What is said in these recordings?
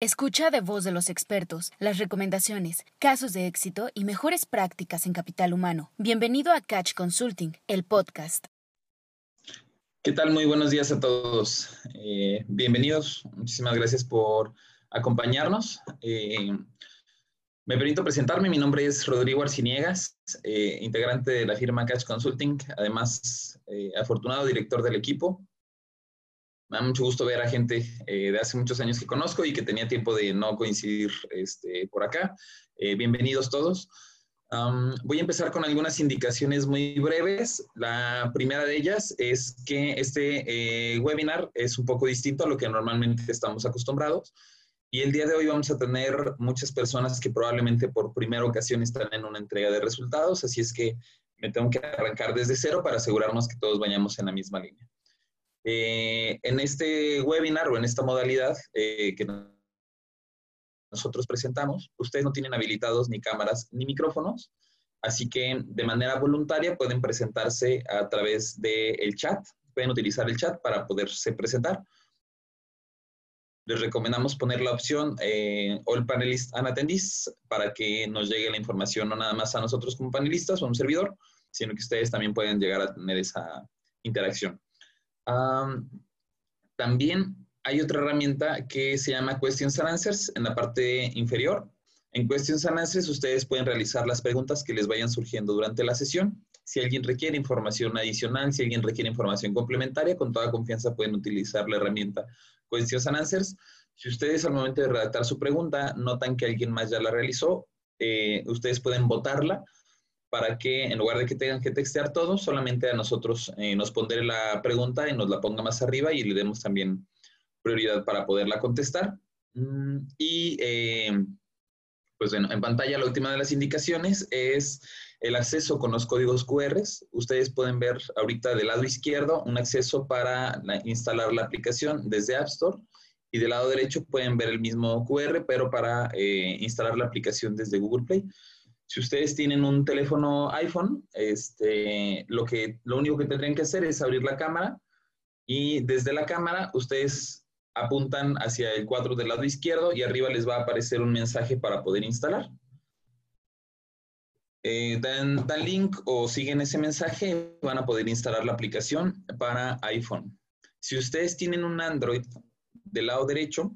Escucha de voz de los expertos las recomendaciones, casos de éxito y mejores prácticas en capital humano. Bienvenido a Catch Consulting, el podcast. ¿Qué tal? Muy buenos días a todos. Eh, bienvenidos. Muchísimas gracias por acompañarnos. Eh, me permito presentarme. Mi nombre es Rodrigo Arciniegas, eh, integrante de la firma Catch Consulting, además afortunado director del equipo. Me da mucho gusto ver a gente eh, de hace muchos años que conozco y que tenía tiempo de no coincidir este, por acá. Eh, bienvenidos todos. voy a empezar con algunas indicaciones muy breves. La primera de ellas es que este eh, webinar es un poco distinto a lo que normalmente estamos acostumbrados. Y el día de hoy vamos a tener muchas personas que probablemente por primera ocasión están en una entrega de resultados, así es que me tengo que arrancar desde cero para asegurarnos que todos vayamos en la misma línea. Eh, en este webinar o en esta modalidad eh, que nosotros presentamos, ustedes no tienen habilitados ni cámaras ni micrófonos, así que de manera voluntaria pueden presentarse a través del chat, pueden utilizar el chat para poderse presentar. Les recomendamos poner la opción eh, All Panelists and Attendees para que nos llegue la información no nada más a nosotros como panelistas o a un servidor, sino que ustedes también pueden llegar a tener esa interacción también hay otra herramienta que se llama Questions and Answers en la parte inferior. En Questions and Answers ustedes pueden realizar las preguntas que les vayan surgiendo durante la sesión. Si alguien requiere información adicional, si alguien requiere información complementaria, con toda confianza pueden utilizar la herramienta Questions and Answers. Si ustedes al momento de redactar su pregunta notan que alguien más ya la realizó, eh, ustedes pueden votarla para que en lugar de que tengan que textear todo, solamente a nosotros eh, nos pondré la pregunta y nos la ponga más arriba y le demos también prioridad para poderla contestar. Mm, y eh, pues bueno, en pantalla la última de las indicaciones es el acceso con los códigos QR. Ustedes pueden ver ahorita del lado izquierdo un acceso para instalar la aplicación desde App Store y del lado derecho pueden ver el mismo QR, pero para eh, instalar la aplicación desde Google Play. Si ustedes tienen un teléfono iPhone, este, lo, único que tendrían que hacer es abrir la cámara y desde la cámara ustedes apuntan hacia el cuadro del lado izquierdo y arriba les va a aparecer un mensaje para poder instalar. Eh, dan, dan, link o siguen ese mensaje, van a poder instalar la aplicación para iPhone. Si ustedes tienen un Android del lado derecho,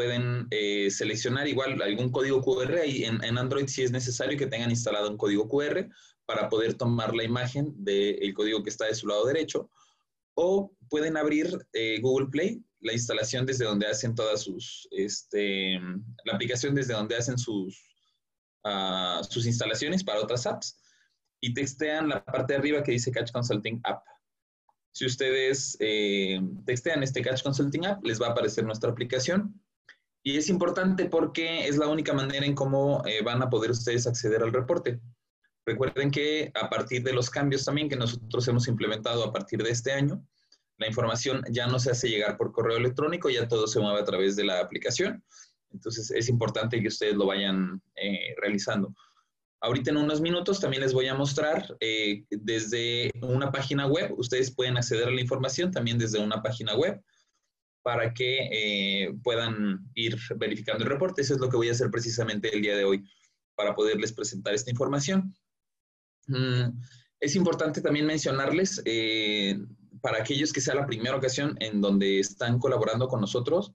pueden eh, seleccionar igual algún código QR y en, Android si es necesario que tengan instalado un código QR para poder tomar la imagen del código que está de su lado derecho. O pueden abrir eh, Google Play, la instalación desde donde hacen todas sus, este, la aplicación desde donde hacen sus, uh, sus instalaciones para otras apps. Y textean la parte de arriba que dice Catch Consulting App. Si ustedes eh, textean este Catch Consulting App, les va a aparecer nuestra aplicación y es importante porque es la única manera en cómo eh, van a poder ustedes acceder al reporte. Recuerden que a partir de los cambios también que nosotros hemos implementado a partir de este año, la información ya no se hace llegar por correo electrónico, ya todo se mueve a través de la aplicación. Entonces es importante que ustedes lo vayan eh, realizando. Ahorita en unos minutos también les voy a mostrar eh, desde una página web, ustedes pueden acceder a la información también desde una página web para que eh, puedan ir verificando el reporte. Eso es lo que voy a hacer precisamente el día de hoy para poderles presentar esta información. Mm, es importante también mencionarles, eh, para aquellos que sea la primera ocasión en donde están colaborando con nosotros,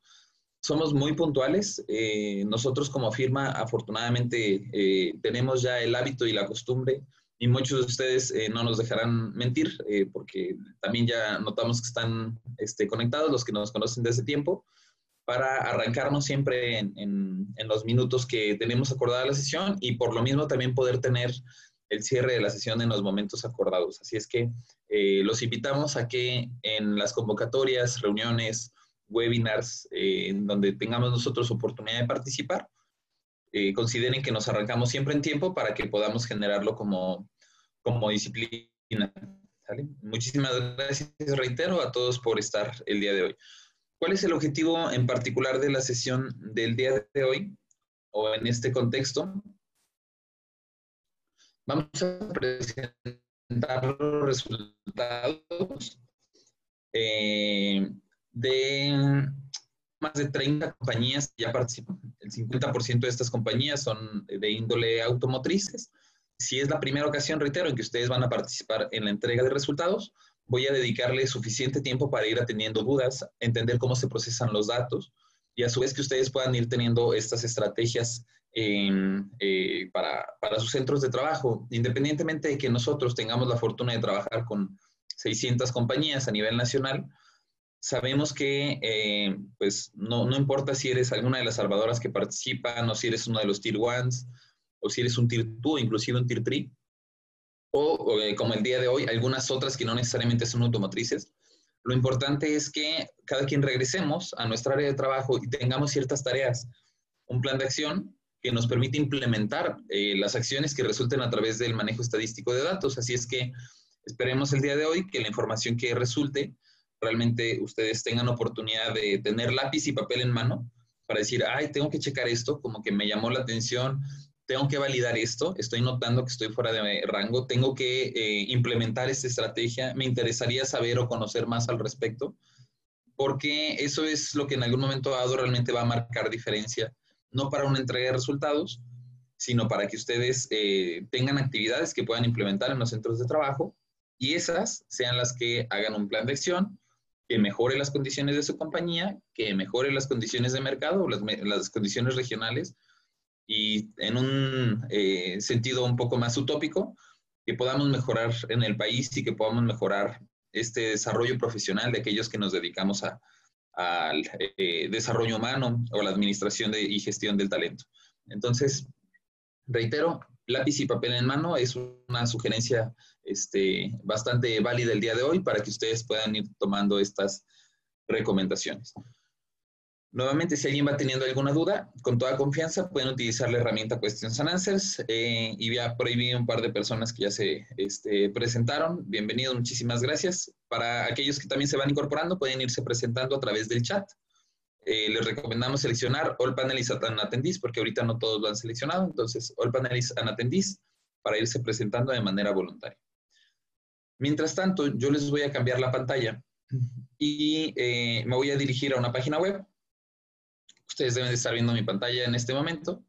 somos muy puntuales. Eh, nosotros como firma, afortunadamente, tenemos ya el hábito y la costumbre y muchos de ustedes eh, no nos dejarán mentir, eh, porque también ya notamos que están este, conectados los que nos conocen desde tiempo, para arrancarnos siempre en, en, los minutos que tenemos acordada la sesión y por lo mismo también poder tener el cierre de la sesión en los momentos acordados. Así es que eh, los invitamos a que en las convocatorias, reuniones, webinars, en donde tengamos nosotros oportunidad de participar, eh, consideren que nos arrancamos siempre en tiempo para que podamos generarlo como, como disciplina. Muchísimas gracias, reitero, a todos por estar el día de hoy. ¿Cuál es el objetivo en particular de la sesión del día de hoy o en este contexto? Vamos a presentar los resultados eh, de más de 30 compañías ya participan. El 50% de estas compañías son de índole automotrices. Si es la primera ocasión, reitero, en que ustedes van a participar en la entrega de resultados, voy a dedicarle suficiente tiempo para ir atendiendo dudas, entender cómo se procesan los datos y a su vez que ustedes puedan ir teniendo estas estrategias eh, para, para, sus centros de trabajo, independientemente de que nosotros tengamos la fortuna de trabajar con 600 compañías a nivel nacional, sabemos que eh, pues no, no, importa si eres alguna de las salvadoras que participan o si eres uno de los Tier 1 o si eres un Tier 2 inclusive un Tier 3 o, eh, como el día de hoy algunas otras que no necesariamente son automotrices. Lo importante es que cada quien regresemos a nuestra área de trabajo y tengamos ciertas tareas, un plan de acción que nos permite implementar eh, las acciones que resulten a través del manejo estadístico de datos. Así es que esperemos el día de hoy que la información que resulte realmente ustedes tengan oportunidad de tener lápiz y papel en mano para decir, ay, tengo que checar esto, como que me llamó la atención, tengo que validar esto, estoy notando que estoy fuera de rango, tengo que eh, implementar esta estrategia, me interesaría saber o conocer más al respecto, porque eso es lo que en algún momento dado realmente va a marcar diferencia, no para una entrega de resultados, sino para que ustedes eh, tengan actividades que puedan implementar en los centros de trabajo y esas sean las que hagan un plan de acción que mejore las condiciones de su compañía, que mejore las condiciones de mercado, las, las condiciones regionales y en un eh, sentido un poco más utópico, que podamos mejorar en el país y que podamos mejorar este desarrollo profesional de aquellos que nos dedicamos al eh, desarrollo humano o la administración de, y gestión del talento. Entonces, reitero, lápiz y papel en mano es una sugerencia este, bastante válida el día de hoy para que ustedes puedan ir tomando estas recomendaciones. Nuevamente, si alguien va teniendo alguna duda, con toda confianza pueden utilizar la herramienta Questions and Answers eh, y ya por ahí un par de personas que ya se este, presentaron. Bienvenidos, muchísimas gracias. Para aquellos que también se van incorporando, pueden irse presentando a través del chat. Eh, les recomendamos seleccionar All Panelists and Attendees porque ahorita no todos lo han seleccionado, entonces All Panelists and Attendees para irse presentando de manera voluntaria. Mientras tanto, yo les voy a cambiar la pantalla y eh, me voy a dirigir a una página web. Ustedes deben de estar viendo mi pantalla en este momento.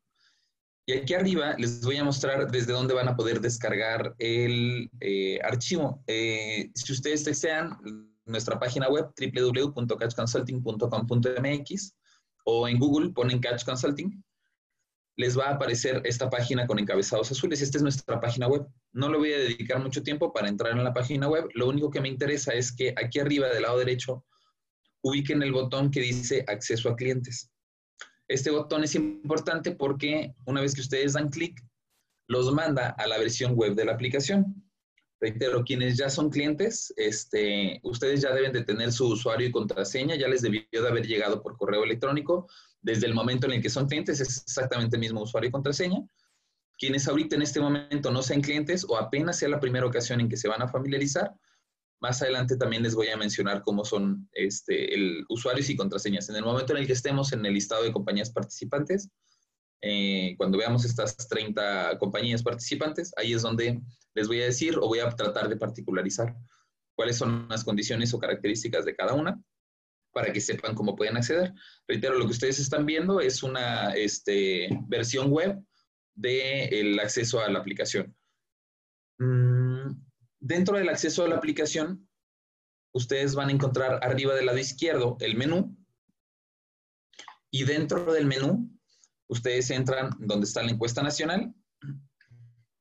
Y aquí arriba les voy a mostrar desde dónde van a poder descargar el eh, archivo. si ustedes desean, nuestra página web www.catchconsulting.com.mx o en Google ponen Catch Consulting, les va a aparecer esta página con encabezados azules. Esta es nuestra página web. No le voy a dedicar mucho tiempo para entrar en la página web. Lo único que me interesa es que aquí arriba del lado derecho ubiquen el botón que dice acceso a clientes. Este botón es importante porque una vez que ustedes dan clic, los manda a la versión web de la aplicación. Reitero, quienes ya son clientes, este, ustedes ya deben de tener su usuario y contraseña, ya les debió de haber llegado por correo electrónico. Desde el momento en el que son clientes es exactamente el mismo usuario y contraseña. Quienes ahorita en este momento no sean clientes o apenas sea la primera ocasión en que se van a familiarizar, más adelante también les voy a mencionar cómo son este, el, usuarios y contraseñas. En el momento en el que estemos en el listado de compañías participantes, eh, cuando veamos estas 30 compañías participantes, ahí es donde les voy a decir o voy a tratar de particularizar cuáles son las condiciones o características de cada una para que sepan cómo pueden acceder. Reitero, lo que ustedes están viendo es una este, versión web del acceso a la aplicación. Mm, dentro del acceso a la aplicación, ustedes van a encontrar arriba del lado izquierdo el menú. Y dentro del menú ustedes entran donde está la encuesta nacional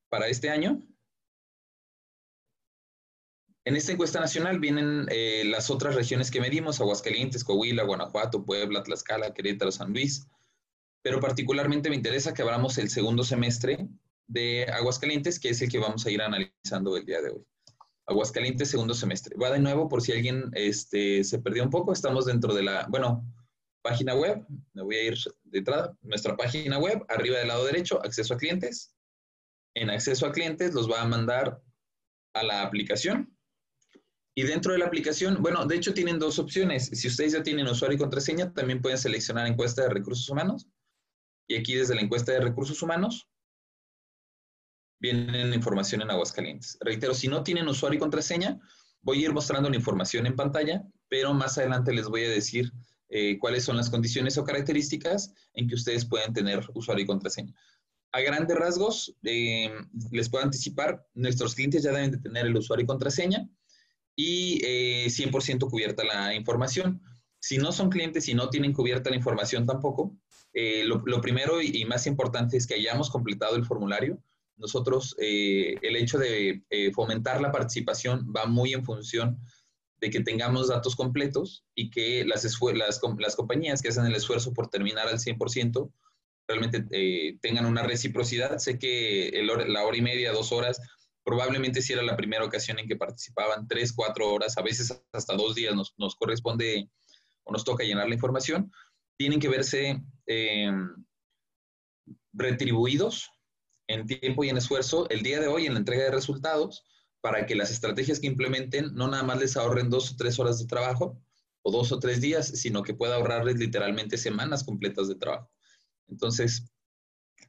para este año. En esta encuesta nacional vienen eh, las otras regiones que medimos, Aguascalientes, Coahuila, Guanajuato, Puebla, Tlaxcala, Querétaro, San Luis, pero particularmente me interesa que abramos el segundo semestre de Aguascalientes, que es el que vamos a ir analizando el día de hoy. Aguascalientes, segundo semestre. Va de nuevo por si alguien este, se perdió un poco, estamos dentro de la, bueno, página web, me voy a ir de entrada, nuestra página web, arriba del lado derecho, acceso a clientes. En acceso a clientes los va a mandar a la aplicación, y dentro de la aplicación, bueno, de hecho tienen dos opciones. Si ustedes ya tienen usuario y contraseña, también pueden seleccionar encuesta de recursos humanos. Y aquí desde la encuesta de recursos humanos, vienen información en Aguascalientes. Reitero, si no tienen usuario y contraseña, voy a ir mostrando la información en pantalla, pero más adelante les voy a decir eh, cuáles son las condiciones o características en que ustedes pueden tener usuario y contraseña. A grandes rasgos, eh, les puedo anticipar, nuestros clientes ya deben de tener el usuario y contraseña y 100% cubierta la información. Si no son clientes y no tienen cubierta la información tampoco, lo, primero y, más importante es que hayamos completado el formulario. Nosotros, el hecho de fomentar la participación va muy en función de que tengamos datos completos y que las, las, las compañías que hacen el esfuerzo por terminar al 100% realmente eh, tengan una reciprocidad. Sé que la hora y media, dos horas, probablemente si era la primera ocasión en que participaban, tres, cuatro horas, a veces hasta dos días nos, nos corresponde o nos toca llenar la información, tienen que verse eh, retribuidos en tiempo y en esfuerzo el día de hoy en la entrega de resultados para que las estrategias que implementen no nada más les ahorren dos o tres horas de trabajo o dos o tres días, sino que pueda ahorrarles literalmente semanas completas de trabajo. Entonces,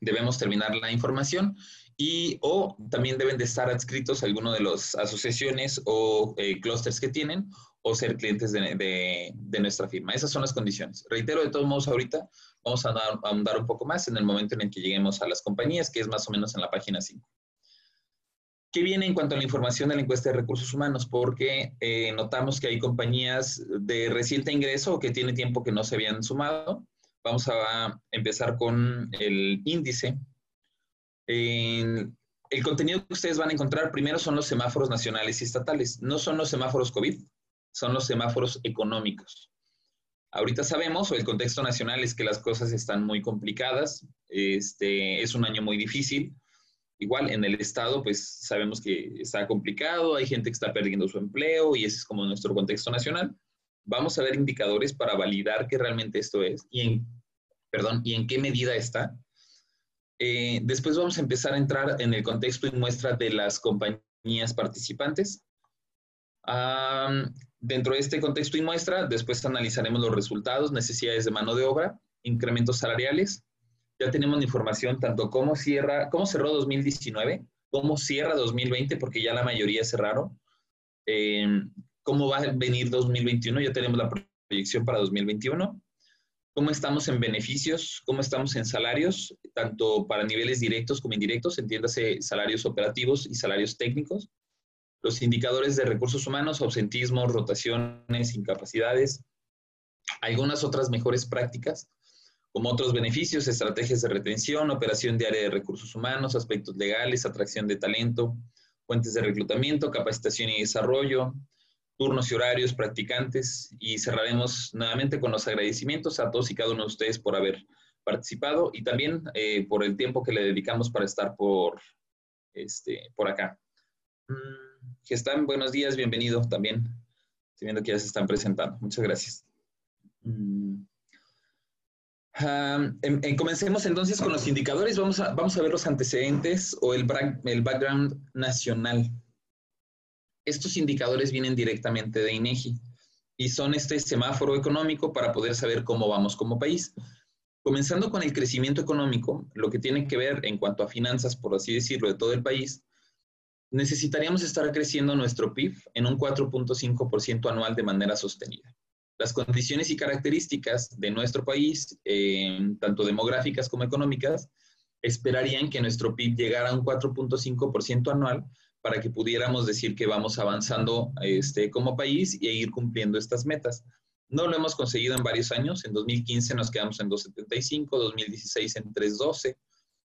debemos terminar la información y o también deben de estar adscritos a alguno de las asociaciones o eh, clústeres que tienen o ser clientes de, nuestra firma. Esas son las condiciones. Reitero, de todos modos, ahorita vamos a ahondar un poco más en el momento en el que lleguemos a las compañías, que es más o menos en la página 5. ¿Qué viene en cuanto a la información de la encuesta de recursos humanos? Porque eh, notamos que hay compañías de reciente ingreso o que tiene tiempo que no se habían sumado. Vamos a empezar con el índice. El contenido que ustedes van a encontrar primero son los semáforos nacionales y estatales. No son los semáforos COVID, son los semáforos económicos. Ahorita sabemos, o el contexto nacional es que las cosas están muy complicadas, este, es un año muy difícil, Igual en el Estado, pues sabemos que está complicado, hay gente que está perdiendo su empleo y ese es como nuestro contexto nacional. Vamos a ver indicadores para validar que realmente esto es y en, perdón, y en qué medida está. Eh, después vamos a empezar a entrar en el contexto y muestra de las compañías participantes. dentro de este contexto y muestra, después analizaremos los resultados, necesidades de mano de obra, incrementos salariales, ya tenemos información tanto cómo cierra, cómo cerró 2019, cómo cierra 2020, porque ya la mayoría cerraron, em, cómo va a venir 2021, ya tenemos la proyección para 2021, cómo estamos en beneficios, cómo estamos en salarios, tanto para niveles directos como indirectos, entiéndase salarios operativos y salarios técnicos, los indicadores de recursos humanos, ausentismo, rotaciones, incapacidades, algunas otras mejores prácticas como otros beneficios, estrategias de retención, operación diaria de recursos humanos, aspectos legales, atracción de talento, fuentes de reclutamiento, capacitación y desarrollo, turnos y horarios, practicantes, y cerraremos nuevamente con los agradecimientos a todos y cada uno de ustedes por haber participado y también eh, por el tiempo que le dedicamos para estar por, este, por acá. Mm, están, buenos días, bienvenido también. Estoy viendo que ya se están presentando. Muchas gracias. Mm. Em, em, comencemos entonces con los indicadores. Vamos a, vamos a ver los antecedentes o el, el background nacional. Estos indicadores vienen directamente de INEGI y son este semáforo económico para poder saber cómo vamos como país. Comenzando con el crecimiento económico, lo que tiene que ver en cuanto a finanzas, por así decirlo, de todo el país, necesitaríamos estar creciendo nuestro PIB en un 4.5% anual de manera sostenida. Las condiciones y características de nuestro país, eh, tanto demográficas como económicas, esperarían que nuestro PIB llegara a un 4.5% anual para que pudiéramos decir que vamos avanzando este, como país y ir cumpliendo estas metas. No lo hemos conseguido en varios años. En 2015 nos quedamos en 2.75, 2016 en 3.12,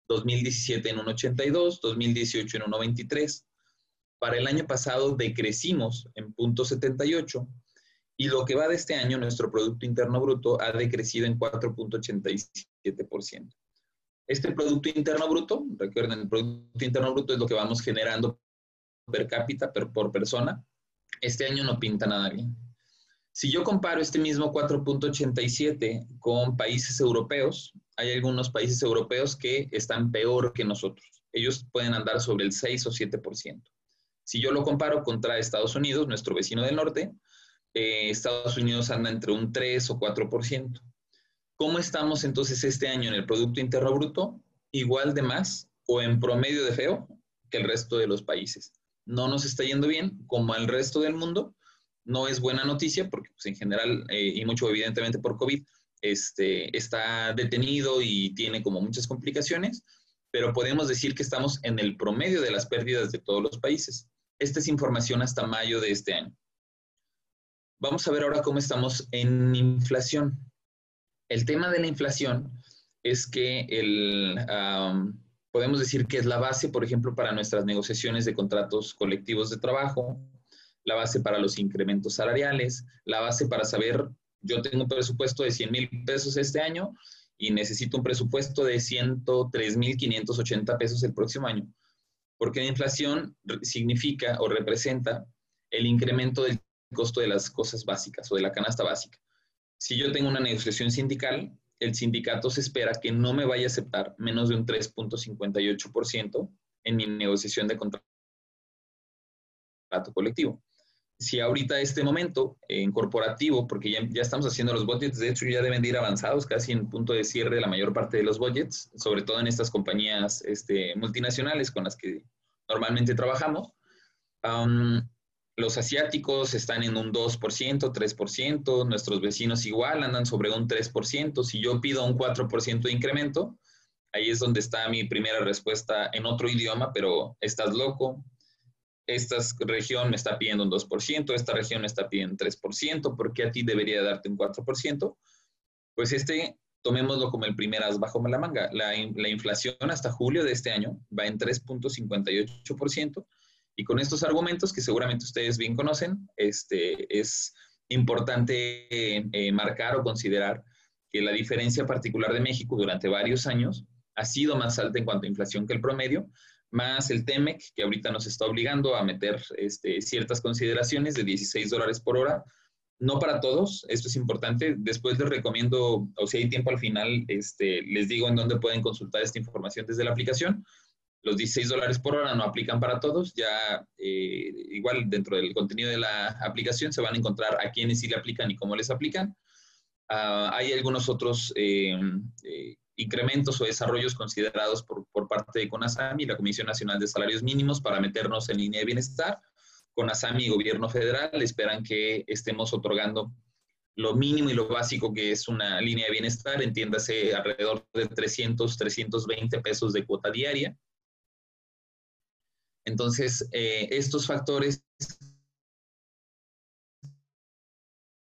2017 en 1.82, 2018 en 1.23. Para el año pasado decrecimos en 0.78 y lo que va de este año, nuestro Producto Interno Bruto ha decrecido en 4.87%. Este Producto Interno Bruto, recuerden, el Producto Interno Bruto es lo que vamos generando per cápita, per, por persona. Este año no pinta nada bien. Si yo comparo este mismo 4.87 con países europeos, hay algunos países europeos que están peor que nosotros. Ellos pueden andar sobre el 6 o 7%. Si yo lo comparo contra Estados Unidos, nuestro vecino del norte, eh, Estados Unidos anda entre un 3 o 4%. ¿Cómo estamos entonces este año en el Producto Interno Bruto? Igual de más o en promedio de feo que el resto de los países. No nos está yendo bien como al resto del mundo, no es buena noticia porque pues, en general, eh, y mucho evidentemente por COVID, este, está detenido y tiene como muchas complicaciones, pero podemos decir que estamos en el promedio de las pérdidas de todos los países. Esta es información hasta mayo de este año. Vamos a ver ahora cómo estamos en inflación. El tema de la inflación es que el, podemos decir que es la base, por ejemplo, para nuestras negociaciones de contratos colectivos de trabajo, la base para los incrementos salariales, la base para saber, yo tengo un presupuesto de 100 mil pesos este año y necesito un presupuesto de 103 mil 580 pesos el próximo año. Porque la inflación significa o representa el incremento del costo de las cosas básicas o de la canasta básica. Si yo tengo una negociación sindical, el sindicato se espera que no me vaya a aceptar menos de un 3.58% en mi negociación de contrato colectivo. Si ahorita este momento en corporativo, porque ya, estamos haciendo los budgets, de hecho ya deben de ir avanzados, casi en punto de cierre la mayor parte de los budgets, sobre todo en estas compañías este, multinacionales con las que normalmente trabajamos. Los asiáticos están en un 2%, 3%, nuestros vecinos igual andan sobre un 3%. Si yo pido un 4% de incremento, ahí es donde está mi primera respuesta en otro idioma, pero estás loco. Esta región me está pidiendo un 2%, esta región me está pidiendo un 3%, ¿por qué a ti debería darte un 4%? Pues este, tomémoslo como el primer as bajo la manga. La, la inflación hasta julio de este año va en 3.58%. Y con estos argumentos, que seguramente ustedes bien conocen, este, es importante eh, marcar o considerar que la diferencia particular de México durante varios años ha sido más alta en cuanto a inflación que el promedio, más el TEMEC, que ahorita nos está obligando a meter este, ciertas consideraciones de 16 dólares por hora. No para todos, esto es importante. Después les recomiendo, o si hay tiempo al final, este, les digo en dónde pueden consultar esta información desde la aplicación los 16 dólares por hora no aplican para todos, ya eh, igual dentro del contenido de la aplicación se van a encontrar a quiénes sí le aplican y cómo les aplican. Ah, hay algunos otros eh, eh, incrementos o desarrollos considerados por, por parte de CONASAMI, la Comisión Nacional de Salarios Mínimos, para meternos en línea de bienestar. CONASAMI y Gobierno Federal esperan que estemos otorgando lo mínimo y lo básico que es una línea de bienestar, entiéndase alrededor de 300, 320 pesos de cuota diaria entonces, eh, estos factores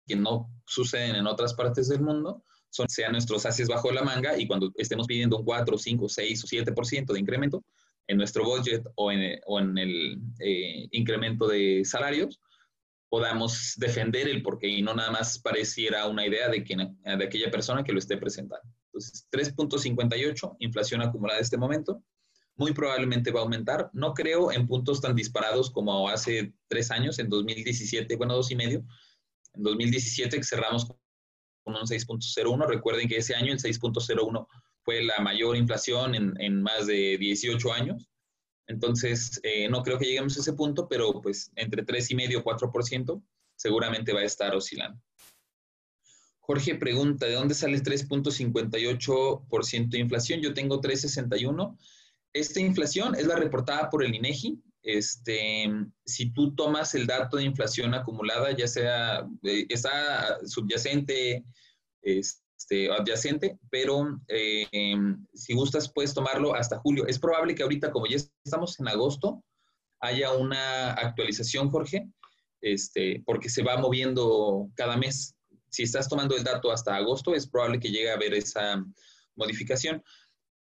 que no suceden en otras partes del mundo son, sean nuestros haces bajo la manga y cuando estemos pidiendo un 4, 5, 6 o 7% de incremento en nuestro budget o en, el eh, incremento de salarios, podamos defender el porqué y no nada más pareciera una idea de, quien, de aquella persona que lo esté presentando. Entonces, 3.58, inflación acumulada en este momento, muy probablemente va a aumentar. No creo en puntos tan disparados como hace tres años, en 2017, bueno, dos y medio. En 2017 que cerramos con un 6.01. Recuerden que ese año el 6.01 fue la mayor inflación en, más de 18 años. Entonces, eh, no creo que lleguemos a ese punto, pero pues entre 3,5 y 4% seguramente va a estar oscilando. Jorge pregunta, ¿de dónde sale el 3.58% de inflación? Yo tengo 3.61 esta inflación es la reportada por el INEGI. Este, si tú tomas el dato de inflación acumulada, ya sea, eh, está subyacente, este, adyacente, pero eh, si gustas puedes tomarlo hasta julio. Es probable que ahorita, como ya estamos en agosto, haya una actualización, Jorge, este, porque se va moviendo cada mes. Si estás tomando el dato hasta agosto, es probable que llegue a haber esa modificación.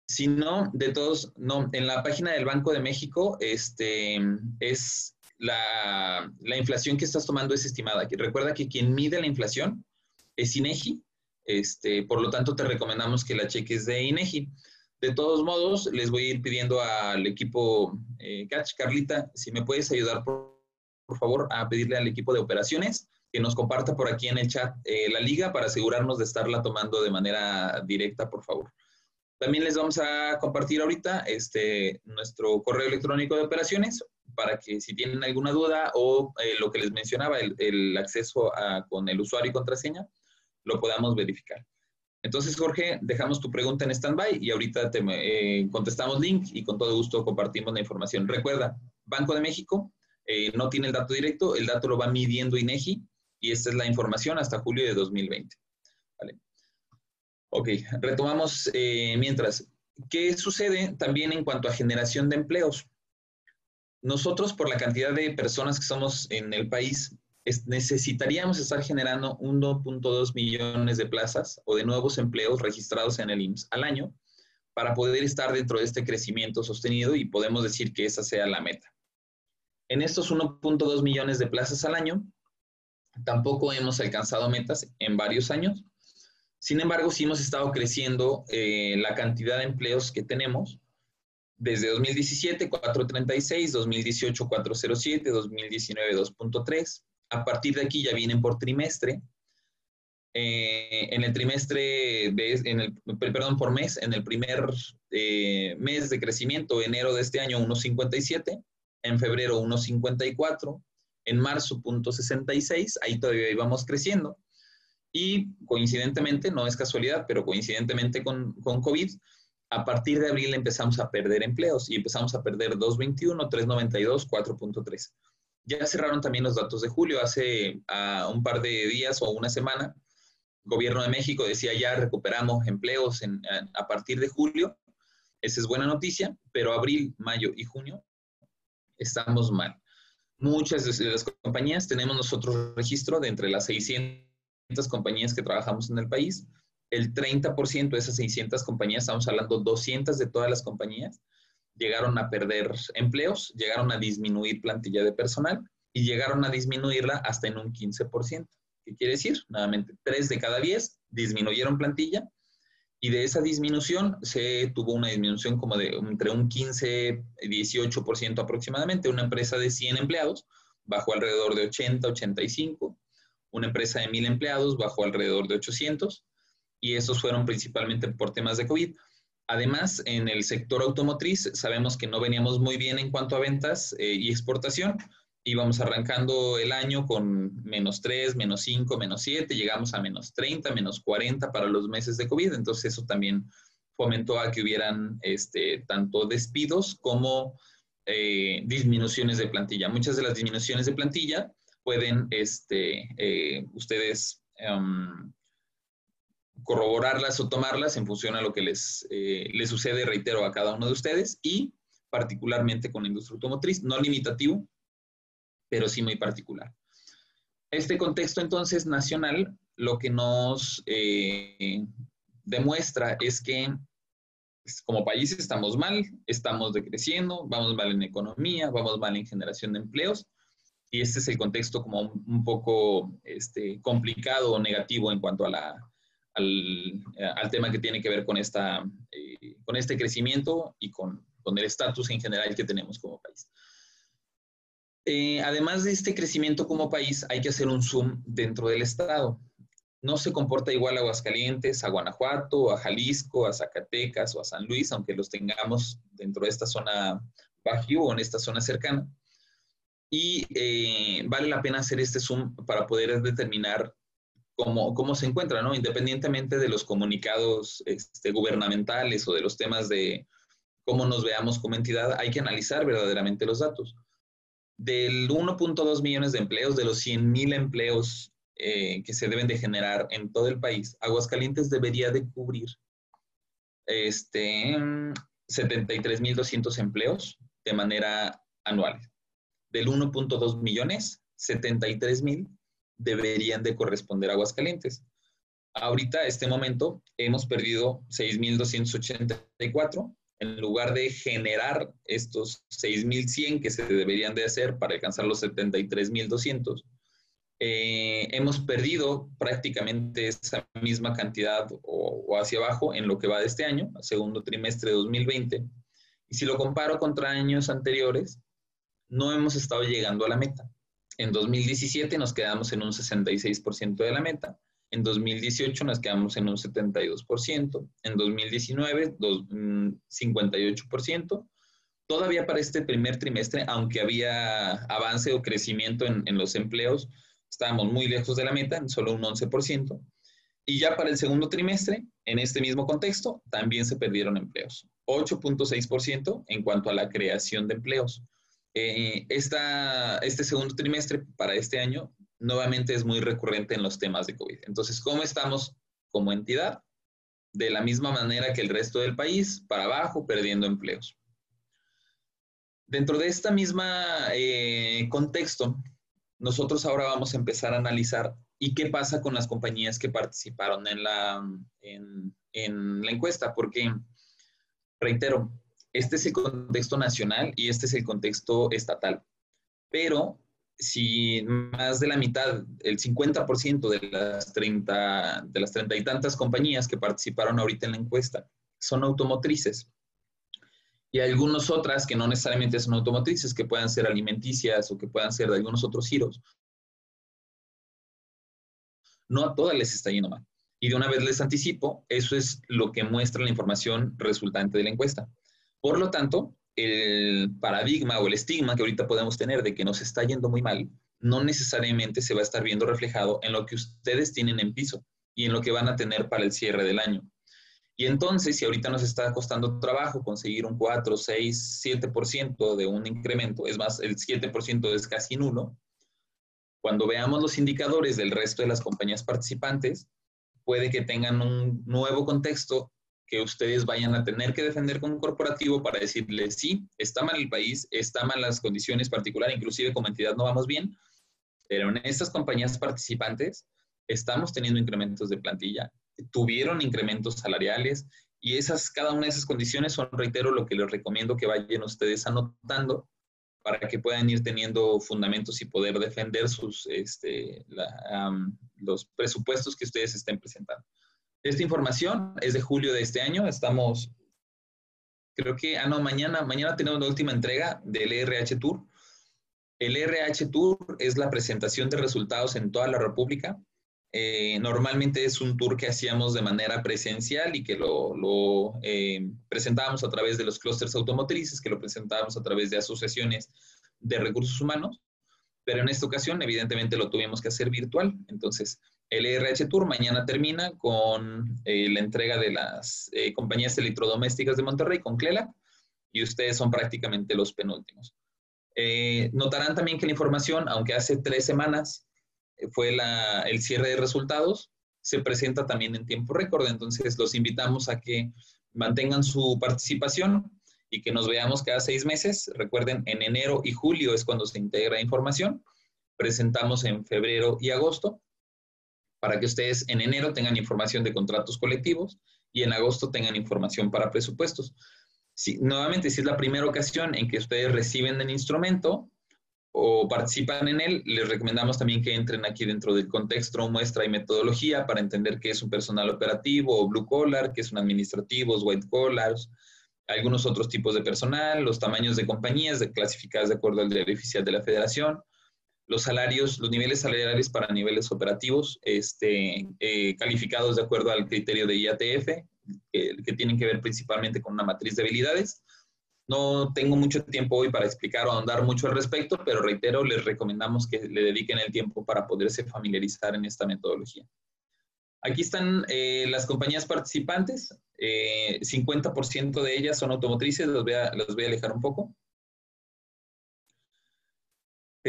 Si no, de todos, no, en la página del Banco de México este, es la, inflación que estás tomando es estimada. Recuerda que quien mide la inflación es INEGI, este, por lo tanto te recomendamos que la cheques de INEGI. De todos modos, les voy a ir pidiendo al equipo eh, Catch, Carlita, si me puedes ayudar, por, favor, a pedirle al equipo de operaciones que nos comparta por aquí en el chat eh, la liga para asegurarnos de estarla tomando de manera directa, por favor. También les vamos a compartir ahorita este, nuestro correo electrónico de operaciones para que si tienen alguna duda o eh, lo que les mencionaba, el, acceso con el usuario y contraseña, lo podamos verificar. Entonces, Jorge, dejamos tu pregunta en stand-by y ahorita te eh, contestamos link y con todo gusto compartimos la información. Recuerda, Banco de México eh, no tiene el dato directo, el dato lo va midiendo INEGI y esta es la información hasta julio de 2020. Ok, retomamos eh, mientras. ¿Qué sucede también en cuanto a generación de empleos? Nosotros, por la cantidad de personas que somos en el país, necesitaríamos estar generando 1.2 millones de plazas o de nuevos empleos registrados en el IMSS al año para poder estar dentro de este crecimiento sostenido y podemos decir que esa sea la meta. En estos 1.2 millones de plazas al año, tampoco hemos alcanzado metas en varios años. Sin embargo, sí hemos estado creciendo eh, la cantidad de empleos que tenemos. Desde 2017, 436, 2018, 407, 2019, 2.3. A partir de aquí ya vienen por trimestre. Eh, en el trimestre, en el, perdón, por mes, en el primer eh, mes de crecimiento, enero de este año, 1.57, en febrero 1.54, en marzo 0.66, ahí todavía íbamos creciendo. Y coincidentemente, no es casualidad, pero coincidentemente con, con COVID, a partir de abril empezamos a perder empleos y empezamos a perder 2.21, 3.92, 4.3. Ya cerraron también los datos de julio, hace uh, un par de días o una semana, gobierno de México decía ya recuperamos empleos en, a, partir de julio. Esa es buena noticia, pero abril, mayo y junio estamos mal. Muchas de las compañías tenemos nosotros registro de entre las 600 compañías que trabajamos en el país. El 30% de esas 600 compañías, estamos hablando 200 de todas las compañías, llegaron a perder empleos, llegaron a disminuir plantilla de personal y llegaron a disminuirla hasta en un 15%. ¿Qué quiere decir? Nuevamente, 3 de cada 10 disminuyeron plantilla y de esa disminución se tuvo una disminución como de entre un 15 y 18% aproximadamente. Una empresa de 100 empleados bajó alrededor de 80, 85. Una empresa de 1000 empleados bajó alrededor de 800 y esos fueron principalmente por temas de COVID. Además, en el sector automotriz sabemos que no veníamos muy bien en cuanto a ventas eh, y exportación íbamos arrancando el año con menos 3, menos 5, menos 7, llegamos a menos 30, menos 40 para los meses de COVID, entonces eso también fomentó a que hubieran este, tanto despidos como eh, disminuciones de plantilla. Muchas de las disminuciones de plantilla pueden este, eh, ustedes um, corroborarlas o tomarlas en función a lo que les, eh, les sucede, reitero, a cada uno de ustedes y particularmente con la industria automotriz, no limitativo, pero sí muy particular. Este contexto entonces nacional lo que nos eh, demuestra es que pues, como país estamos mal, estamos decreciendo, vamos mal en economía, vamos mal en generación de empleos, y este es el contexto como un, poco este, complicado o negativo en cuanto a la, al, tema que tiene que ver con, esta, eh, con este crecimiento y con, con el estatus en general que tenemos como país. Eh, además de este crecimiento como país, hay que hacer un zoom dentro del Estado. No se comporta igual a Aguascalientes, a Guanajuato, a Jalisco, a Zacatecas o a San Luis, aunque los tengamos dentro de esta zona bajío o en esta zona cercana. Y eh, vale la pena hacer este zoom para poder determinar cómo, cómo se encuentra, ¿no? Independientemente de los comunicados este, gubernamentales o de los temas de cómo nos veamos como entidad, hay que analizar verdaderamente los datos del 1.2 millones de empleos, de los 100 mil empleos eh, que se deben de generar en todo el país, Aguascalientes debería de cubrir este, 73.200 empleos de manera anual. Del 1.2 millones, 73 mil deberían de corresponder a Aguascalientes. Ahorita, a este momento, hemos perdido 6.284 en lugar de generar estos 6.100 que se deberían de hacer para alcanzar los 73.200, eh, hemos perdido prácticamente esa misma cantidad o, hacia abajo en lo que va de este año, segundo trimestre de 2020. Y si lo comparo contra años anteriores, no hemos estado llegando a la meta. En 2017 nos quedamos en un 66% de la meta. En 2018 nos quedamos en un 72%, en 2019 un 58%. Todavía para este primer trimestre, aunque había avance o crecimiento en, en los empleos, estábamos muy lejos de la meta, en solo un 11%. Y ya para el segundo trimestre, en este mismo contexto, también se perdieron empleos. 8.6% en cuanto a la creación de empleos. Eh, esta, este segundo trimestre para este año nuevamente es muy recurrente en los temas de COVID. Entonces, ¿cómo estamos como entidad? De la misma manera que el resto del país, para abajo, perdiendo empleos. Dentro de esta misma eh, contexto, nosotros ahora vamos a empezar a analizar y qué pasa con las compañías que participaron en la, en, en la encuesta, porque, reitero, este es el contexto nacional y este es el contexto estatal. Pero si más de la mitad, el 50% de las 30, de las 30 y tantas compañías que participaron ahorita en la encuesta son automotrices, y algunas otras que no necesariamente son automotrices, que puedan ser alimenticias o que puedan ser de algunos otros giros, no a todas les está yendo mal. Y de una vez les anticipo, eso es lo que muestra la información resultante de la encuesta. Por lo tanto, el paradigma o el estigma que ahorita podemos tener de que nos está yendo muy mal, no necesariamente se va a estar viendo reflejado en lo que ustedes tienen en piso y en lo que van a tener para el cierre del año. Y entonces, si ahorita nos está costando trabajo conseguir un 4, 6, 7% de un incremento, es más, el 7% es casi nulo, cuando veamos los indicadores del resto de las compañías participantes, puede que tengan un nuevo contexto que ustedes vayan a tener que defender como corporativo para decirle, sí, está mal el país, está mal las condiciones particulares, inclusive como entidad no vamos bien, pero en estas compañías participantes estamos teniendo incrementos de plantilla, tuvieron incrementos salariales y esas, cada una de esas condiciones son, reitero, lo que les recomiendo que vayan ustedes anotando para que puedan ir teniendo fundamentos y poder defender sus, este, los presupuestos que ustedes estén presentando. Esta información es de julio de este año. Estamos, creo que, ah, no, mañana, mañana tenemos la última entrega del RH Tour. El RH Tour es la presentación de resultados en toda la República. Eh, normalmente es un tour que hacíamos de manera presencial y que lo, lo eh, presentábamos a través de los clústeres automotrices, que lo presentábamos a través de asociaciones de recursos humanos, pero en esta ocasión evidentemente lo tuvimos que hacer virtual. Entonces, el RH Tour mañana termina con eh, la entrega de las eh, compañías electrodomésticas de Monterrey con Clela y ustedes son prácticamente los penúltimos. Eh, notarán también que la información, aunque hace tres semanas fue el cierre de resultados, se presenta también en tiempo récord. Entonces los invitamos a que mantengan su participación y que nos veamos cada seis meses. Recuerden, en enero y julio es cuando se integra información. Presentamos en febrero y agosto para que ustedes en enero tengan información de contratos colectivos y en agosto tengan información para presupuestos. Si, nuevamente, si es la primera ocasión en que ustedes reciben el instrumento o participan en él, les recomendamos también que entren aquí dentro del contexto, muestra y metodología para entender qué es un personal operativo o blue collar, qué son administrativos, white collars, algunos otros tipos de personal, los tamaños de compañías de, clasificadas de acuerdo al diario oficial de la federación, los salarios, los niveles salariales para niveles operativos, este, eh, calificados de acuerdo al criterio de IATF, que tienen que ver principalmente con una matriz de habilidades. No tengo mucho tiempo hoy para explicar o ahondar mucho al respecto, pero reitero, les recomendamos que le dediquen el tiempo para poderse familiarizar en esta metodología. Aquí están eh, las compañías participantes, 50% eh, de ellas son automotrices, los voy a, los voy a alejar un poco.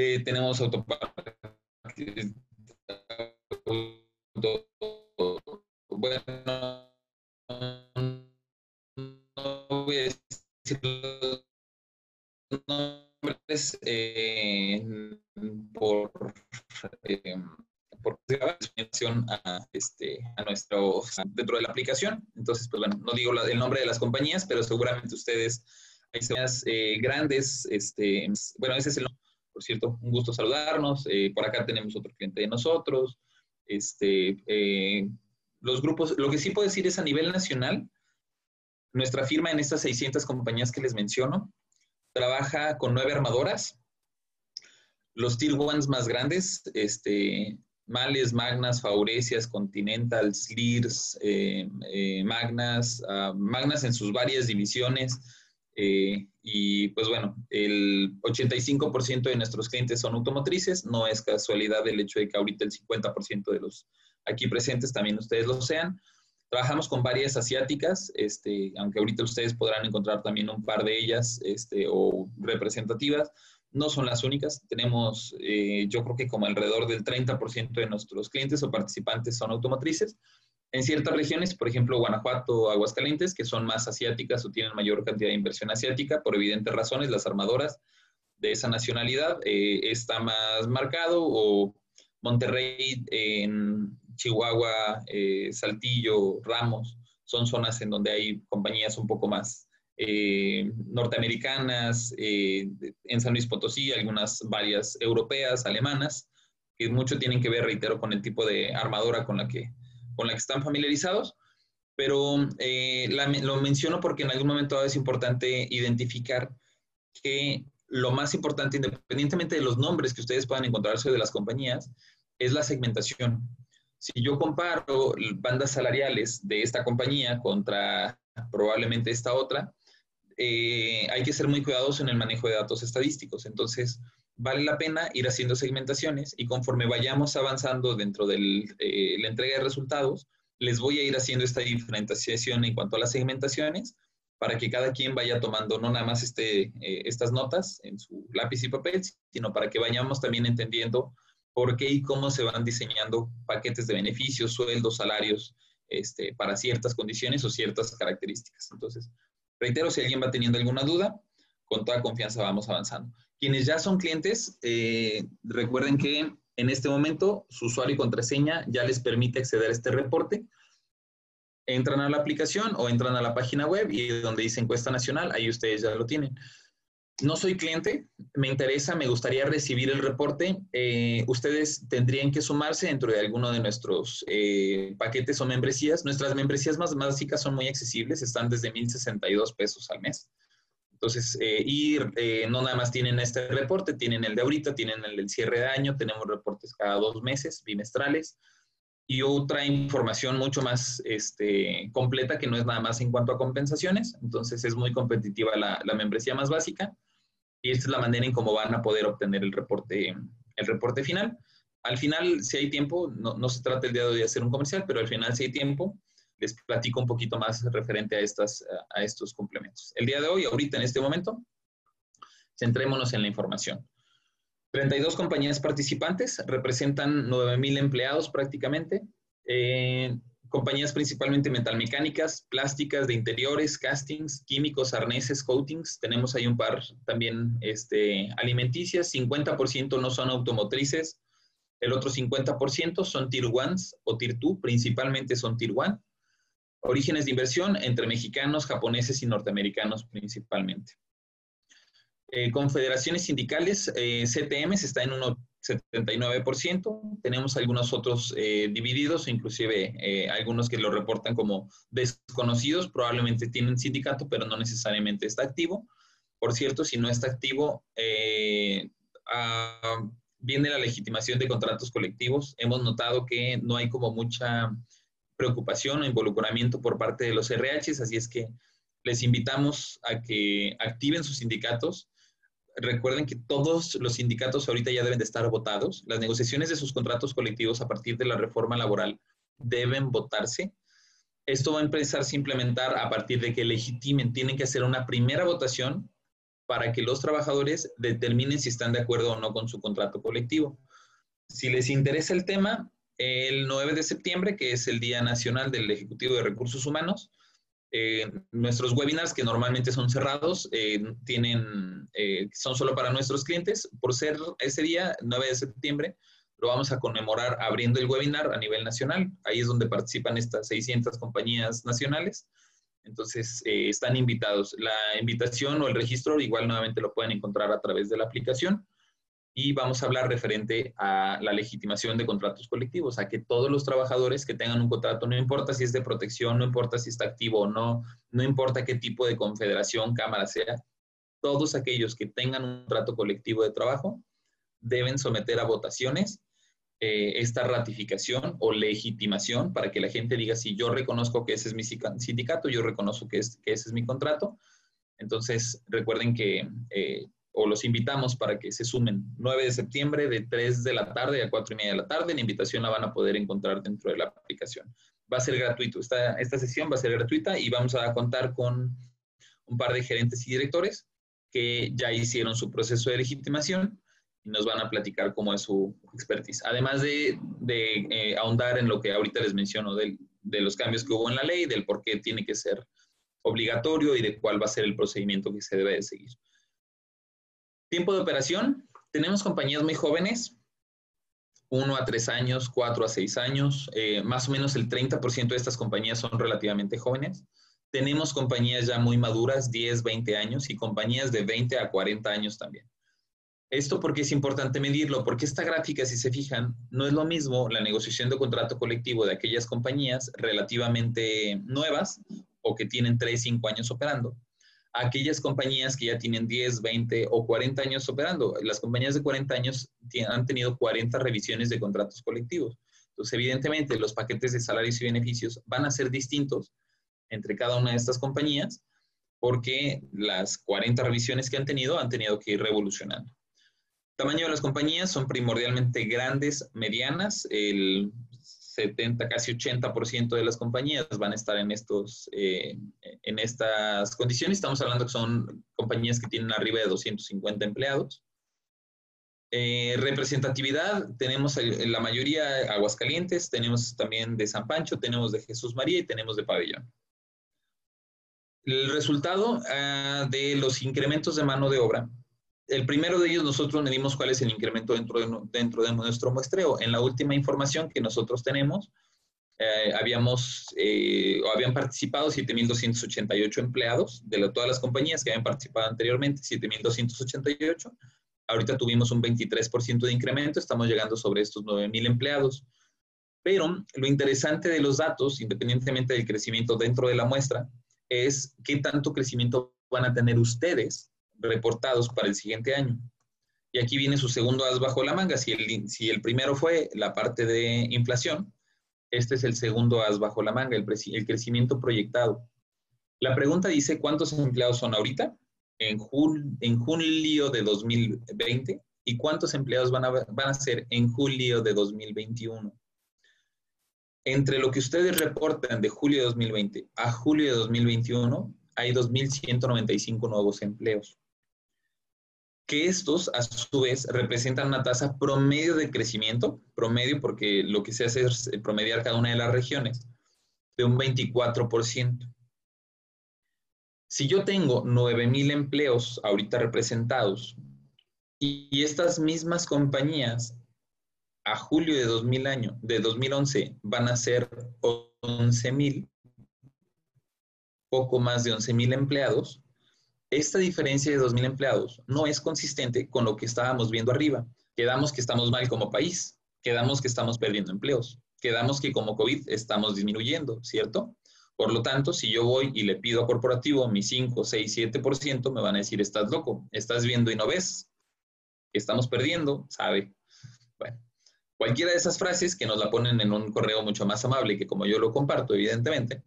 Eh, tenemos autoparque. Bueno, no voy a decir los nombres eh, por, eh, a, este, a nuestro dentro de la aplicación. Entonces, pues bueno, no digo la, el nombre de las compañías, pero seguramente ustedes hay eh, grandes, este, bueno, ese es el nombre por cierto, un gusto saludarnos. Eh, por acá tenemos otro cliente de nosotros. Este, eh, los grupos, lo que sí puedo decir es a nivel nacional, nuestra firma en estas 600 compañías que les menciono trabaja con nueve armadoras. Los tier ones más grandes, este, Males, Magnas, Faurecias, Continental, Slirs, eh, Magnas, ah, Magnas en sus varias divisiones, eh, y pues bueno, el 85% de nuestros clientes son automotrices, no es casualidad el hecho de que ahorita el 50% de los aquí presentes también ustedes lo sean. Trabajamos con varias asiáticas, este, aunque ahorita ustedes podrán encontrar también un par de ellas este, o representativas, No son las únicas. Tenemos, eh, yo creo que como alrededor del 30% de nuestros clientes o participantes son automotrices. En ciertas regiones, por ejemplo, Guanajuato Aguascalientes, que son más asiáticas o tienen mayor cantidad de inversión asiática, por evidentes razones, las armadoras de esa nacionalidad eh, está más marcado, o Monterrey, en Chihuahua, eh, Saltillo, Ramos, son zonas en donde hay compañías un poco más eh, norteamericanas, en San Luis Potosí, algunas varias europeas, alemanas, que mucho tienen que ver, reitero, con el tipo de armadora con la que con la que están familiarizados, pero eh, lo menciono porque en algún momento es importante identificar que lo más importante, independientemente de los nombres que ustedes puedan encontrarse de las compañías, es la segmentación. Si yo comparo bandas salariales de esta compañía contra probablemente esta otra, eh, hay que ser muy cuidadosos en el manejo de datos estadísticos. Entonces, vale la pena ir haciendo segmentaciones y conforme vayamos avanzando dentro de eh, la entrega de resultados, les voy a ir haciendo esta diferenciación en cuanto a las segmentaciones para que cada quien vaya tomando no nada más este, eh, estas notas en su lápiz y papel, sino para que vayamos también entendiendo por qué y cómo se van diseñando paquetes de beneficios, sueldos, salarios este, para ciertas condiciones o ciertas características. Entonces, reitero, si alguien va teniendo alguna duda, con toda confianza vamos avanzando. Quienes ya son clientes, eh, recuerden que en este momento su usuario y contraseña ya les permite acceder a este reporte. Entran a la aplicación o entran a la página web y donde dice encuesta nacional, ahí ustedes ya lo tienen. No soy cliente, me interesa, me gustaría recibir el reporte. Eh, ustedes tendrían que sumarse dentro de alguno de nuestros eh, paquetes o membresías. Nuestras membresías más básicas son muy accesibles, están desde 1.062 pesos al mes. Entonces, eh, y eh, no nada más tienen este reporte, tienen el de ahorita, tienen el del cierre de año, tenemos reportes cada dos meses, bimestrales, y otra información mucho más este, completa que no es nada más en cuanto a compensaciones. Entonces, es muy competitiva la, la membresía más básica, y esta es la manera en cómo van a poder obtener el reporte, el reporte final. Al final, si hay tiempo, no, no se trata el día de hoy de hacer un comercial, pero al final, si hay tiempo, les platico un poquito más referente a, estas, a estos complementos. El día de hoy, ahorita en este momento, centrémonos en la información. 32 compañías participantes representan 9.000 empleados prácticamente. Eh, compañías principalmente metalmecánicas, plásticas, de interiores, castings, químicos, arneses, coatings. Tenemos ahí un par también este, alimenticias. 50% no son automotrices. El otro 50% son Tier 1 o Tier 2, principalmente son Tier 1. Orígenes de inversión entre mexicanos, japoneses y norteamericanos principalmente. Eh, confederaciones sindicales, eh, CTMs está en un 79%. Tenemos algunos otros eh, divididos, inclusive eh, algunos que lo reportan como desconocidos. Probablemente tienen sindicato, pero no necesariamente está activo. Por cierto, si no está activo, ah, viene la legitimación de contratos colectivos. Hemos notado que no hay como mucha preocupación o involucramiento por parte de los RHs, así es que les invitamos a que activen sus sindicatos. Recuerden que todos los sindicatos ahorita ya deben de estar votados. Las negociaciones de sus contratos colectivos a partir de la reforma laboral deben votarse. Esto va a empezar a implementar a partir de que legitimen. Tienen que hacer una primera votación para que los trabajadores determinen si están de acuerdo o no con su contrato colectivo. Si les interesa el tema, el 9 de septiembre, que es el Día Nacional del Ejecutivo de Recursos Humanos. Eh, nuestros webinars, que normalmente son cerrados, eh, tienen, eh, son solo para nuestros clientes. Por ser ese día, 9 de septiembre, lo vamos a conmemorar abriendo el webinar a nivel nacional. Ahí es donde participan estas 600 compañías nacionales. Entonces, están invitados. La invitación o el registro igual nuevamente lo pueden encontrar a través de la aplicación y vamos a hablar referente a la legitimación de contratos colectivos, a que todos los trabajadores que tengan un contrato, no importa si es de protección, no importa si está activo o no, no importa qué tipo de confederación, cámara sea, todos aquellos que tengan un contrato colectivo de trabajo deben someter a votaciones eh, esta ratificación o legitimación para que la gente diga si yo reconozco que ese es mi sindicato, yo reconozco que, es, ese es mi contrato. Entonces, recuerden que eh, o los invitamos para que se sumen 9 de septiembre de 3 de la tarde a 4 y media de la tarde. La invitación la van a poder encontrar dentro de la aplicación. Va a ser gratuito. Esta, esta sesión va a ser gratuita y vamos a contar con un par de gerentes y directores que ya hicieron su proceso de legitimación y nos van a platicar cómo es su expertise. Además de, eh, ahondar en lo que ahorita les menciono de, de los cambios que hubo en la ley, del por qué tiene que ser obligatorio y de cuál va a ser el procedimiento que se debe de seguir. Tiempo de operación. Tenemos compañías muy jóvenes, 1 a 3 años, 4 a 6 años. Eh, más o menos el 30% de estas compañías son relativamente jóvenes. Tenemos compañías ya muy maduras, 10, 20 años, y compañías de 20 a 40 años también. Esto porque es importante medirlo, porque esta gráfica, si se fijan, no es lo mismo la negociación de contrato colectivo de aquellas compañías relativamente nuevas o que tienen 3, 5 años operando, aquellas compañías que ya tienen 10, 20 o 40 años operando. Las compañías de 40 años han tenido 40 revisiones de contratos colectivos. Entonces, evidentemente, los paquetes de salarios y beneficios van a ser distintos entre cada una de estas compañías porque las 40 revisiones que han tenido han tenido que ir revolucionando. Tamaño de las compañías son primordialmente grandes, medianas. El 70, casi 80% de las compañías van a estar en, estos, eh, en estas condiciones. Estamos hablando que son compañías que tienen arriba de 250 empleados. Eh, representatividad, tenemos la mayoría Aguascalientes, tenemos también de San Pancho, tenemos de Jesús María y tenemos de Pabellón. El resultado ah, de los incrementos de mano de obra el primero de ellos nosotros medimos cuál es el incremento dentro de, dentro de nuestro muestreo. En la última información que nosotros tenemos, eh, habíamos, eh, habían participado 7.288 empleados de todas las compañías que habían participado anteriormente, 7.288. Ahorita tuvimos un 23% de incremento, estamos llegando sobre estos 9.000 empleados. Pero lo interesante de los datos, independientemente del crecimiento dentro de la muestra, es qué tanto crecimiento van a tener ustedes reportados para el siguiente año. Y aquí viene su segundo as bajo la manga. Si el, primero fue la parte de inflación, este es el segundo as bajo la manga, el, crecimiento proyectado. La pregunta dice, ¿cuántos empleados son ahorita? En, en julio de 2020 y cuántos empleados van a, van a ser en julio de 2021. Entre lo que ustedes reportan de julio de 2020 a julio de 2021, hay 2.195 nuevos empleos que estos a su vez representan una tasa promedio de crecimiento, promedio porque lo que se hace es promediar cada una de las regiones, de un 24%. Si yo tengo 9.000 empleos ahorita representados y, estas mismas compañías a julio de 2000 año, de 2011 van a ser 11.000, poco más de 11.000 empleados, esta diferencia de 2.000 empleados no es consistente con lo que estábamos viendo arriba. Quedamos que estamos mal como país, quedamos que estamos perdiendo empleos, quedamos que como COVID estamos disminuyendo, ¿cierto? Por lo tanto, si yo voy y le pido a corporativo mi 5, 6, 7%, me van a decir, estás loco, estás viendo y no ves, estamos perdiendo, ¿sabe? Bueno, cualquiera de esas frases que nos la ponen en un correo mucho más amable que como yo lo comparto, evidentemente,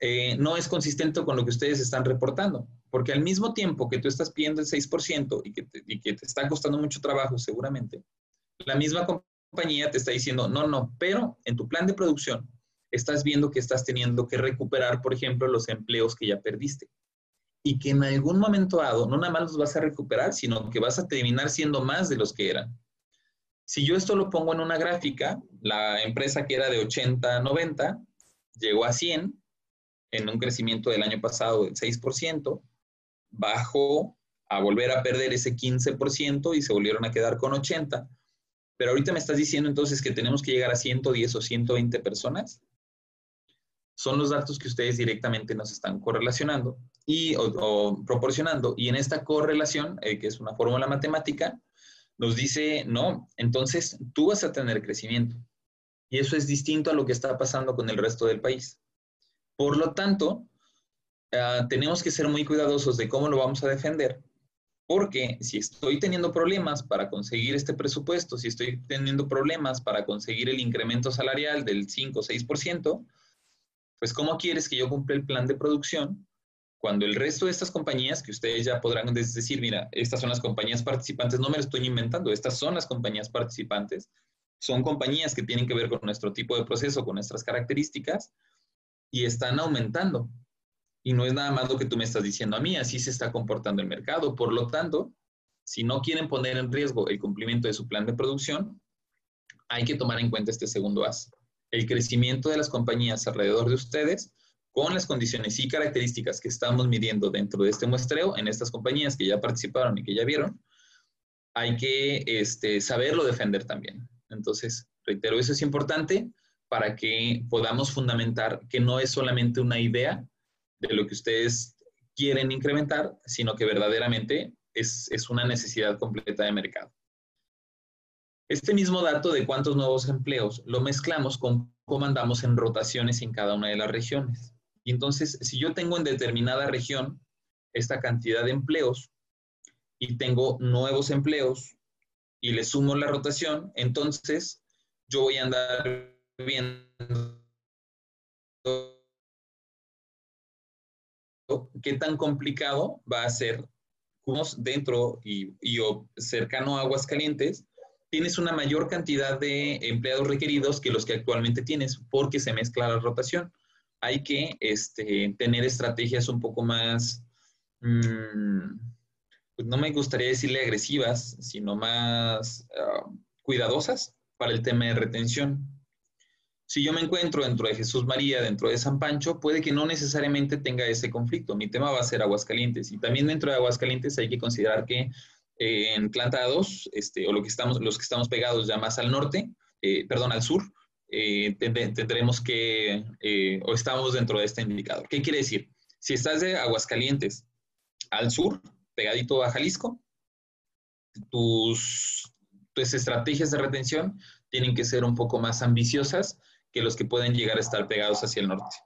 eh, no es consistente con lo que ustedes están reportando. Porque al mismo tiempo que tú estás pidiendo el 6% y que, te, y que te está costando mucho trabajo seguramente, la misma compañía te está diciendo, no, no, pero en tu plan de producción estás viendo que estás teniendo que recuperar, por ejemplo, los empleos que ya perdiste. Y que en algún momento dado no nada más los vas a recuperar, sino que vas a terminar siendo más de los que eran. Si yo esto lo pongo en una gráfica, la empresa que era de 80, 90, llegó a 100 en un crecimiento del año pasado del 6%, bajó a volver a perder ese 15% y se volvieron a quedar con 80. Pero ahorita me estás diciendo entonces que tenemos que llegar a 110 o 120 personas. Son los datos que ustedes directamente nos están correlacionando y, o, proporcionando. Y en esta correlación, eh, que es una fórmula matemática, nos dice, no, entonces tú vas a tener crecimiento. Y eso es distinto a lo que está pasando con el resto del país. Por lo tanto, Ah, tenemos que ser muy cuidadosos de cómo lo vamos a defender, porque si estoy teniendo problemas para conseguir este presupuesto, si estoy teniendo problemas para conseguir el incremento salarial del 5 o 6%, pues ¿cómo quieres que yo cumpla el plan de producción cuando el resto de estas compañías, que ustedes ya podrán decir, mira, estas son las compañías participantes, no me lo estoy inventando, estas son las compañías participantes, son compañías que tienen que ver con nuestro tipo de proceso, con nuestras características, y están aumentando Y no es nada más lo que tú me estás diciendo a mí, así se está comportando el mercado. Por lo tanto, si no quieren poner en riesgo el cumplimiento de su plan de producción, hay que tomar en cuenta este segundo as. El crecimiento de las compañías alrededor de ustedes con las condiciones y características que estamos midiendo dentro de este muestreo en estas compañías que ya participaron y que ya vieron, hay que este, saberlo defender también. Entonces, reitero, eso es importante para que podamos fundamentar que no es solamente una idea de lo que ustedes quieren incrementar, sino que verdaderamente es, es una necesidad completa de mercado. Este mismo dato de cuántos nuevos empleos lo mezclamos con cómo andamos en rotaciones en cada una de las regiones. Y entonces, si yo tengo en determinada región esta cantidad de empleos y tengo nuevos empleos y le sumo la rotación, entonces yo voy a andar viendo qué tan complicado va a ser dentro y, cercano a aguas calientes, tienes una mayor cantidad de empleados requeridos que los que actualmente tienes porque se mezcla la rotación. Hay que este, tener estrategias un poco más, mm, pues no me gustaría decirle agresivas, sino más ah, cuidadosas para el tema de retención. Si yo me encuentro dentro de Jesús María, dentro de San Pancho, puede que no necesariamente tenga ese conflicto. Mi tema va a ser Aguascalientes. Y también dentro de Aguascalientes hay que considerar que eh, en planta 2, este, o lo que estamos, los que estamos pegados ya más al norte, eh, perdón, al sur, eh, tendremos que, o estamos dentro de este indicador. ¿Qué quiere decir? Si estás de Aguascalientes al sur, pegadito a Jalisco, tus, tus estrategias de retención tienen que ser un poco más ambiciosas que los que pueden llegar a estar pegados hacia el norte.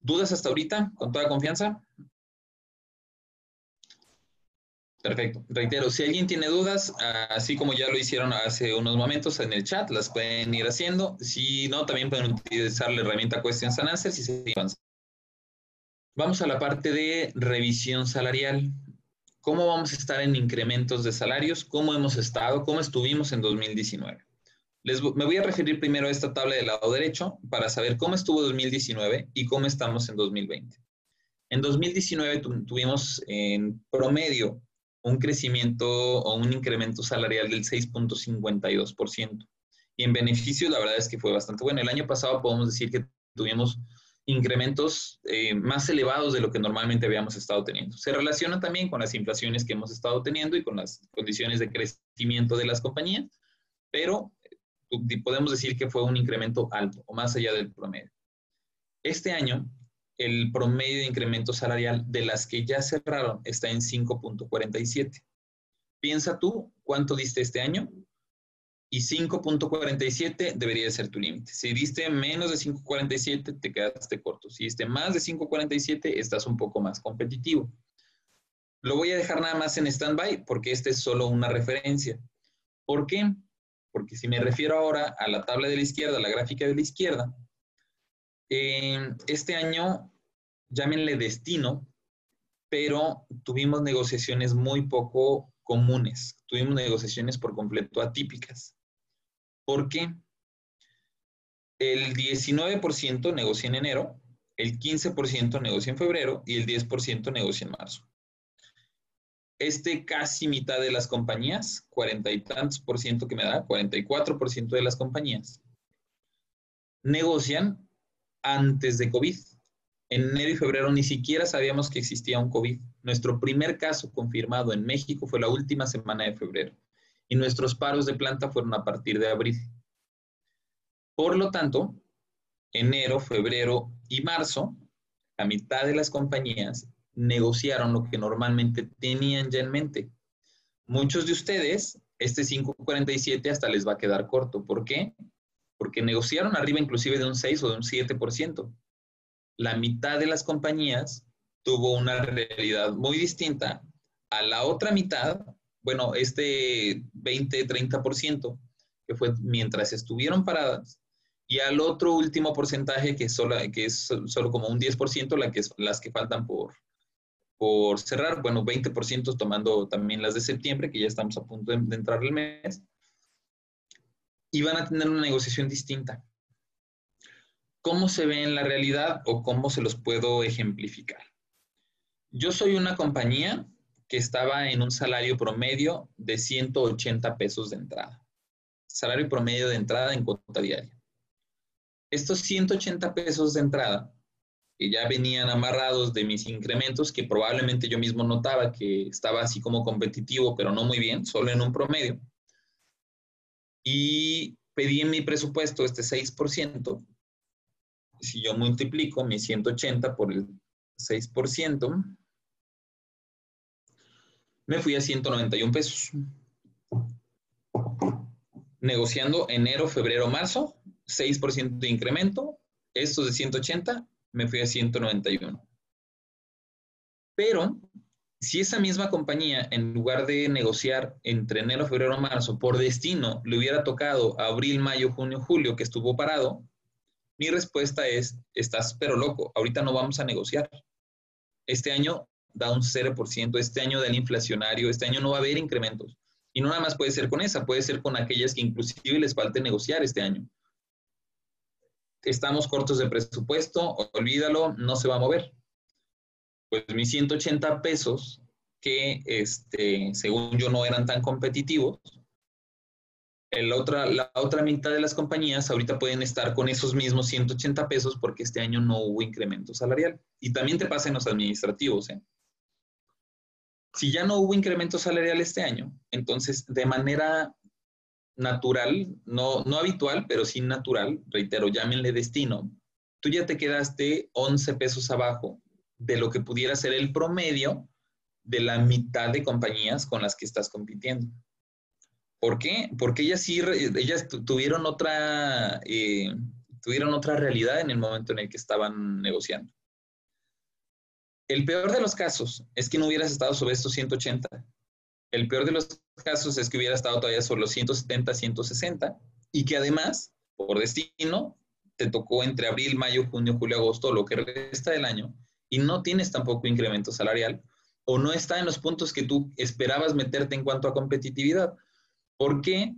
¿Dudas hasta ahorita? ¿Con toda confianza? Perfecto. Reitero, si alguien tiene dudas, así como ya lo hicieron hace unos momentos en el chat, las pueden ir haciendo. Si no, también pueden utilizar la herramienta Questions and Answers y Vamos a la parte de revisión salarial. ¿Cómo vamos a estar en incrementos de salarios? ¿Cómo hemos estado? ¿Cómo estuvimos en 2019? Me voy a referir primero a esta tabla del lado derecho para saber cómo estuvo 2019 y cómo estamos en 2020. En 2019 tuvimos en promedio un crecimiento o un incremento salarial del 6.52%. Y en beneficios, la verdad es que fue bastante bueno. El año pasado podemos decir que tuvimos incrementos eh, más elevados de lo que normalmente habíamos estado teniendo. Se relaciona también con las inflaciones que hemos estado teniendo y con las condiciones de crecimiento de las compañías, pero podemos decir que fue un incremento alto o más allá del promedio. Este año, el promedio de incremento salarial de las que ya cerraron está en 5.47. Piensa tú cuánto diste este año y 5.47 debería ser tu límite. Si diste menos de 5.47, te quedaste corto. Si diste más de 5.47, estás un poco más competitivo. Lo voy a dejar nada más en stand-by porque este es solo una referencia. ¿Por qué? Porque si me refiero ahora a la tabla de la izquierda, a la gráfica de la izquierda, eh, este año, llámenle destino, pero tuvimos negociaciones muy poco comunes, tuvimos negociaciones por completo atípicas. ¿Por qué? El 19% negocia en enero, el 15% negocia en febrero y el 10% negocia en marzo este casi mitad de las compañías, cuarenta y tantos por ciento que me da, 44 por ciento de las compañías, negocian antes de COVID. En enero y febrero ni siquiera sabíamos que existía un COVID. Nuestro primer caso confirmado en México fue la última semana de febrero y nuestros paros de planta fueron a partir de abril. Por lo tanto, enero, febrero y marzo, la mitad de las compañías negociaron lo que normalmente tenían ya en mente. Muchos de ustedes, este 547 hasta les va a quedar corto. ¿Por qué? Porque negociaron arriba inclusive de un 6 o de un 7%. La mitad de las compañías tuvo una realidad muy distinta a la otra mitad, bueno, este 20-30%, que fue mientras estuvieron paradas, y al otro último porcentaje que, es solo como un 10%, la que, las que faltan por, por cerrar, bueno, 20% tomando también las de septiembre, que ya estamos a punto de, entrar el mes, y van a tener una negociación distinta. ¿Cómo se ve en la realidad o cómo se los puedo ejemplificar? Yo soy una compañía que estaba en un salario promedio de 180 pesos de entrada. Salario promedio de entrada en cuota diaria. Estos 180 pesos de entrada, que ya venían amarrados de mis incrementos, que probablemente yo mismo notaba que estaba así como competitivo, pero no muy bien, solo en un promedio. Y pedí en mi presupuesto este 6%. Si yo multiplico mi 180 por el 6%, me fui a 191 pesos. Negociando enero, febrero, marzo, 6% de incremento. Estos de 180, me fui a 191. Pero si esa misma compañía, en lugar de negociar entre enero, febrero, marzo, por destino, le hubiera tocado abril, mayo, junio, julio, que estuvo parado, mi respuesta es, estás pero loco, ahorita no vamos a negociar. Este año da un 0%, este año del inflacionario, este año no va a haber incrementos. Y no nada más puede ser con esa, puede ser con aquellas que inclusive les falte negociar este año. Estamos cortos de presupuesto, olvídalo, no se va a mover. Pues mis 180 pesos, que este, según yo no eran tan competitivos, el otra, la otra mitad de las compañías ahorita pueden estar con esos mismos 180 pesos porque este año no hubo incremento salarial. Y también te pasa en los administrativos. ¿eh? Si ya no hubo incremento salarial este año, entonces de manera natural, no, no habitual, pero sí natural, reitero, llámenle destino, tú ya te quedaste 11 pesos abajo de lo que pudiera ser el promedio de la mitad de compañías con las que estás compitiendo. ¿Por qué? Porque ellas sí, ellas tuvieron otra, eh, tuvieron otra realidad en el momento en el que estaban negociando. El peor de los casos es que no hubieras estado sobre estos 180. El peor de los casos es que hubiera estado todavía sobre los 170, 160 y que además, por destino, te tocó entre abril, mayo, junio, julio, agosto, lo que resta del año, y no tienes tampoco incremento salarial o no está en los puntos que tú esperabas meterte en cuanto a competitividad. ¿Por qué?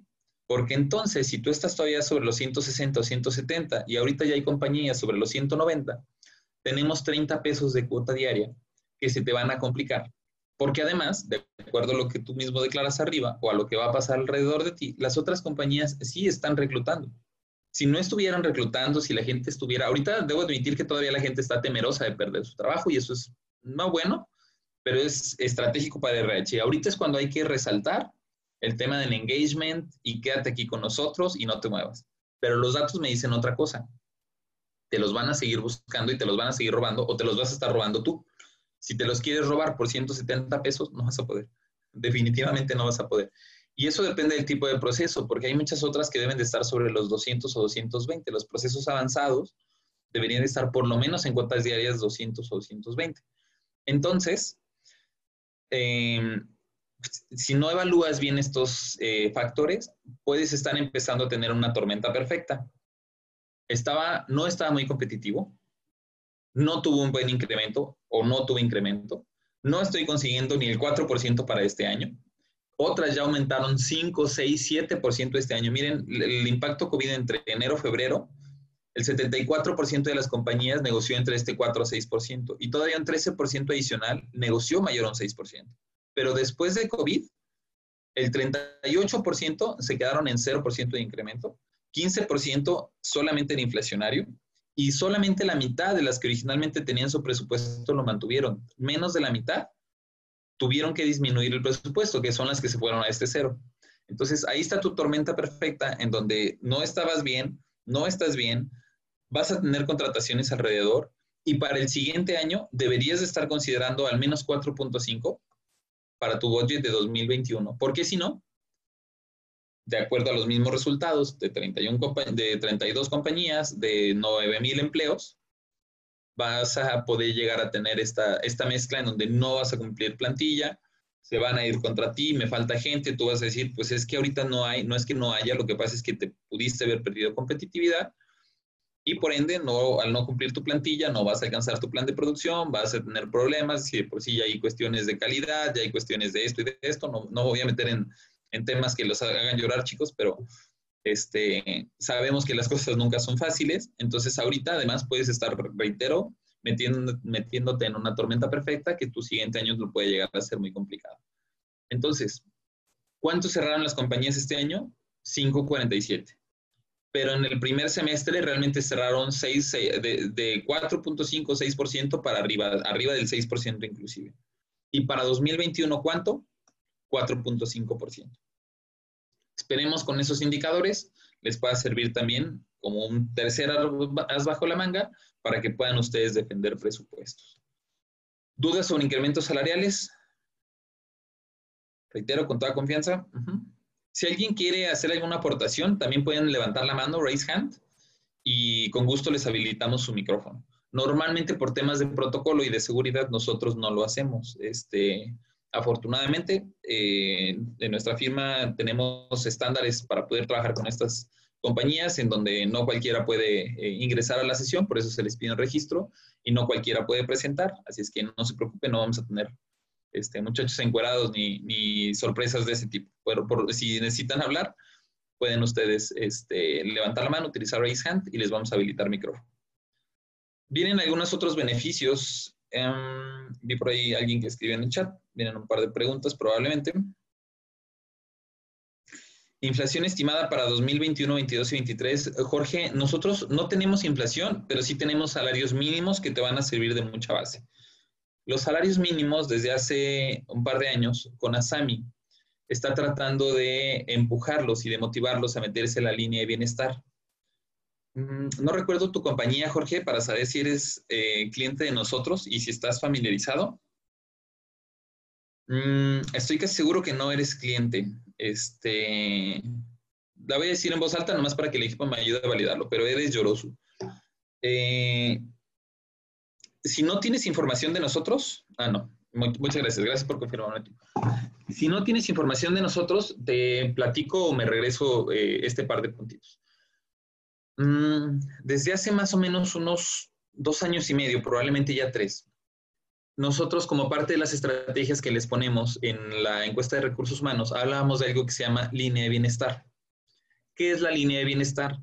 Porque entonces, si tú estás todavía sobre los 160 o 170 y ahorita ya hay compañías sobre los 190, tenemos 30 pesos de cuota diaria que se te van a complicar. Porque además, de acuerdo a lo que tú mismo declaras arriba o a lo que va a pasar alrededor de ti, las otras compañías sí están reclutando. Si no estuvieran reclutando, si la gente estuviera, ahorita debo admitir que todavía la gente está temerosa de perder su trabajo y eso es no bueno, pero es estratégico para RH. Ahorita es cuando hay que resaltar el tema del engagement y quédate aquí con nosotros y no te muevas. Pero los datos me dicen otra cosa te los van a seguir buscando y te los van a seguir robando o te los vas a estar robando tú. Si te los quieres robar por 170 pesos, no vas a poder. Definitivamente no vas a poder. Y eso depende del tipo de proceso, porque hay muchas otras que deben de estar sobre los 200 o 220. Los procesos avanzados deberían de estar por lo menos en cuotas diarias 200 o 220. Entonces, em, si no evalúas bien estos eh, factores, puedes estar empezando a tener una tormenta perfecta estaba, no estaba muy competitivo, no tuvo un buen incremento o no tuvo incremento, no estoy consiguiendo ni el 4% para este año. Otras ya aumentaron 5, 6, 7% este año. Miren, el impacto COVID entre enero y febrero, el 74% de las compañías negoció entre este 4 a 6% y todavía un 13% adicional negoció mayor un 6%. Pero después de COVID, el 38% se quedaron en 0% de incremento 15% solamente en inflacionario y solamente la mitad de las que originalmente tenían su presupuesto lo mantuvieron. Menos de la mitad tuvieron que disminuir el presupuesto, que son las que se fueron a este cero. Entonces, ahí está tu tormenta perfecta en donde no estabas bien, no estás bien, vas a tener contrataciones alrededor y para el siguiente año deberías estar considerando al menos 4.5 para tu budget de 2021, porque si no, de acuerdo a los mismos resultados de, 31 de 32 compañías, de 9 mil empleos, vas a poder llegar a tener esta, esta mezcla en donde no vas a cumplir plantilla, se van a ir contra ti, me falta gente, tú vas a decir, pues es que ahorita no hay, no es que no haya, lo que pasa es que te pudiste haber perdido competitividad y por ende, no, al no cumplir tu plantilla, no vas a alcanzar tu plan de producción, vas a tener problemas, si por sí ya hay cuestiones de calidad, ya hay cuestiones de esto y de esto, no, no voy a meter en, en temas que los hagan llorar, chicos, pero Este, sabemos que las cosas nunca son fáciles, entonces ahorita además puedes estar, reitero, metiéndote en una tormenta perfecta que tu siguiente año lo puede llegar a ser muy complicado. Entonces, ¿cuánto cerraron las compañías este año? 5.47. Pero en el primer semestre realmente cerraron 6, de, de 4.5, 6% para arriba, arriba del 6% inclusive. Y para 2021, ¿cuánto? 4.5%. Esperemos con esos indicadores les pueda servir también como un tercer as bajo la manga para que puedan ustedes defender presupuestos. ¿Dudas sobre incrementos salariales? Reitero con toda confianza. Si alguien quiere hacer alguna aportación, también pueden levantar la mano, raise hand, y con gusto les habilitamos su micrófono. Normalmente por temas de protocolo y de seguridad nosotros no lo hacemos. Este, afortunadamente, eh, en nuestra firma tenemos estándares para poder trabajar con estas compañías en donde no cualquiera puede eh, ingresar a la sesión, por eso se les pide un registro y no cualquiera puede presentar. Así es que no se preocupen, no vamos a tener este, muchachos encuerados ni, ni sorpresas de ese tipo. Pero por, si necesitan hablar, pueden ustedes este, levantar la mano, utilizar Raise Hand y les vamos a habilitar micrófono. Vienen algunos otros beneficios. Em, vi por ahí alguien que escribió en el chat. Vienen un par de preguntas probablemente. Inflación estimada para 2021, 22 y 23. Jorge, nosotros no tenemos inflación, pero sí tenemos salarios mínimos que te van a servir de mucha base. Los salarios mínimos desde hace un par de años con Asami está tratando de empujarlos y de motivarlos a meterse en la línea de bienestar. Mm, no recuerdo tu compañía, Jorge, para saber si eres eh, cliente de nosotros y si estás familiarizado. Mm, estoy casi seguro que no eres cliente. Este, la voy a decir en voz alta nomás para que el equipo me ayude a validarlo, pero eres lloroso. Eh, si no tienes información de nosotros, ah, no, muchas gracias, gracias por confirmar. Si no tienes información de nosotros, te platico o me regreso eh, este par de puntitos. Mm, desde hace más o menos unos dos años y medio, probablemente ya tres, nosotros como parte de las estrategias que les ponemos en la encuesta de recursos humanos, hablábamos de algo que se llama línea de bienestar. ¿Qué es la línea de bienestar?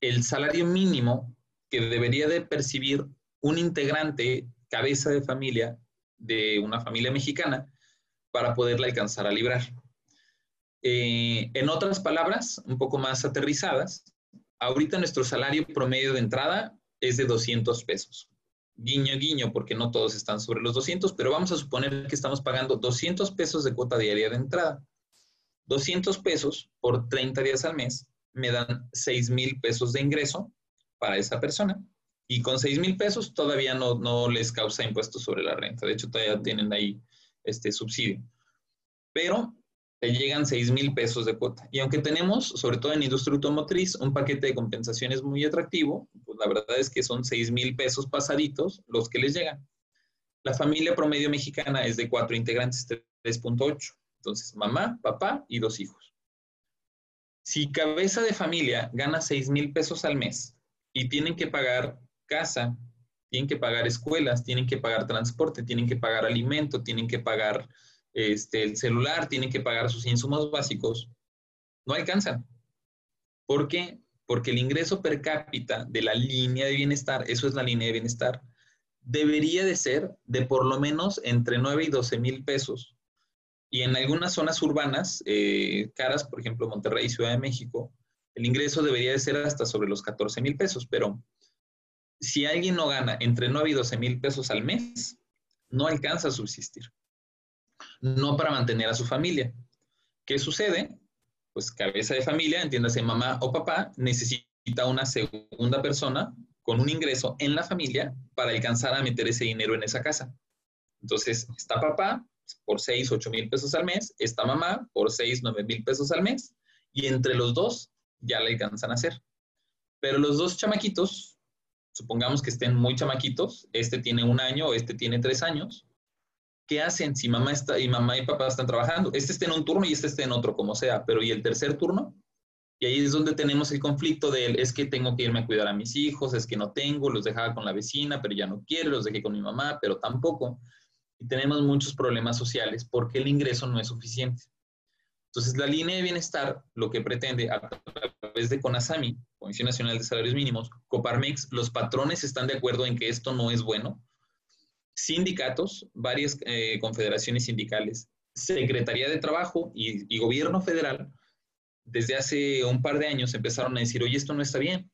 El salario mínimo que debería de percibir un integrante, cabeza de familia de una familia mexicana para poderla alcanzar a librar. Eh, en otras palabras, un poco más aterrizadas, ahorita nuestro salario promedio de entrada es de 200 pesos. Guiño, guiño, porque no todos están sobre los 200, pero vamos a suponer que estamos pagando 200 pesos de cuota diaria de entrada. 200 pesos por 30 días al mes me dan 6 mil pesos de ingreso para esa persona y con 6 mil pesos todavía no, no, les causa impuestos sobre la renta. De hecho, todavía tienen ahí este subsidio. Pero te llegan 6 mil pesos de cuota. Y aunque tenemos, sobre todo en industria automotriz, un paquete de compensaciones muy atractivo, pues la verdad es que son 6 mil pesos pasaditos los que les llegan. La familia promedio mexicana es de cuatro integrantes, 3.8. Entonces, mamá, papá y dos hijos. Si cabeza de familia gana 6 mil pesos al mes y tienen que pagar casa, tienen que pagar escuelas, tienen que pagar transporte, tienen que pagar alimento, tienen que pagar este, el celular, tienen que pagar sus insumos básicos, no alcanzan. ¿Por qué? Porque el ingreso per cápita de la línea de bienestar, eso es la línea de bienestar, debería de ser de por lo menos entre 9 y 12 mil pesos. Y en algunas zonas urbanas, eh, caras, por ejemplo, Monterrey y Ciudad de México, el ingreso debería de ser hasta sobre los 14 mil pesos, pero si alguien no gana entre 9 y 12 mil pesos al mes, no alcanza a subsistir. No para mantener a su familia. ¿Qué sucede? Pues cabeza de familia, entiéndase mamá o papá, necesita una segunda persona con un ingreso en la familia para alcanzar a meter ese dinero en esa casa. Entonces, está papá por 6, 8 mil pesos al mes, está mamá por 6, 9 mil pesos al mes, y entre los dos ya le alcanzan a hacer. Pero los dos chamaquitos supongamos que estén muy chamaquitos, este tiene un año, este tiene tres años, ¿qué hacen si mamá está y mamá y papá están trabajando? Este está en un turno y este está en otro, como sea, pero ¿y el tercer turno? Y ahí es donde tenemos el conflicto de es que tengo que irme a cuidar a mis hijos, es que no tengo, los dejaba con la vecina, pero ya no quiero, los dejé con mi mamá, pero tampoco. Y tenemos muchos problemas sociales porque el ingreso no es suficiente. Entonces, la línea de bienestar lo que pretende a través de CONASAMI, Comisión Nacional de Salarios Mínimos, Coparmex, los patrones están de acuerdo en que esto no es bueno. Sindicatos, varias eh, confederaciones sindicales, Secretaría de Trabajo y, Gobierno Federal, desde hace un par de años empezaron a decir, oye, esto no está bien.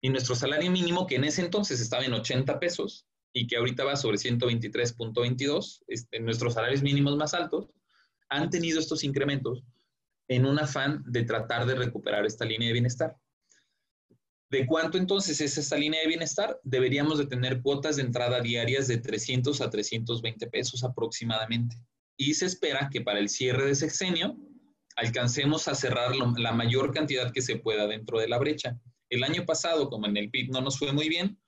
Y nuestro salario mínimo, que en ese entonces estaba en 80 pesos y que ahorita va sobre 123.22, este, nuestros salarios mínimos más altos, han tenido estos incrementos en un afán de tratar de recuperar esta línea de bienestar. ¿De cuánto entonces es esta línea de bienestar? Deberíamos de tener cuotas de entrada diarias de 300 a 320 pesos aproximadamente. Y se espera que para el cierre de sexenio alcancemos a cerrar la mayor cantidad que se pueda dentro de la brecha. El año pasado, como en el PIB no nos fue muy bien,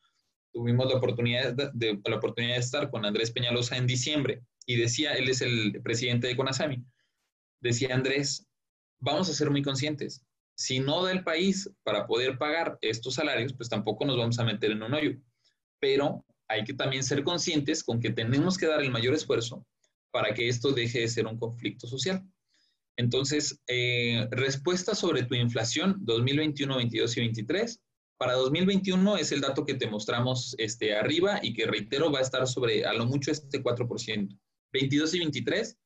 tuvimos la oportunidad de, la oportunidad de estar con Andrés Peñalosa en diciembre y decía, él es el presidente de Conasami, decía Andrés, vamos a ser muy conscientes. Si no da el país para poder pagar estos salarios, pues tampoco nos vamos a meter en un hoyo. Pero hay que también ser conscientes con que tenemos que dar el mayor esfuerzo para que esto deje de ser un conflicto social. Entonces, eh, respuesta sobre tu inflación 2021, 22 y 23. Para 2021 es el dato que te mostramos este, arriba y que reitero va a estar sobre a lo mucho este 4%. 22 y 23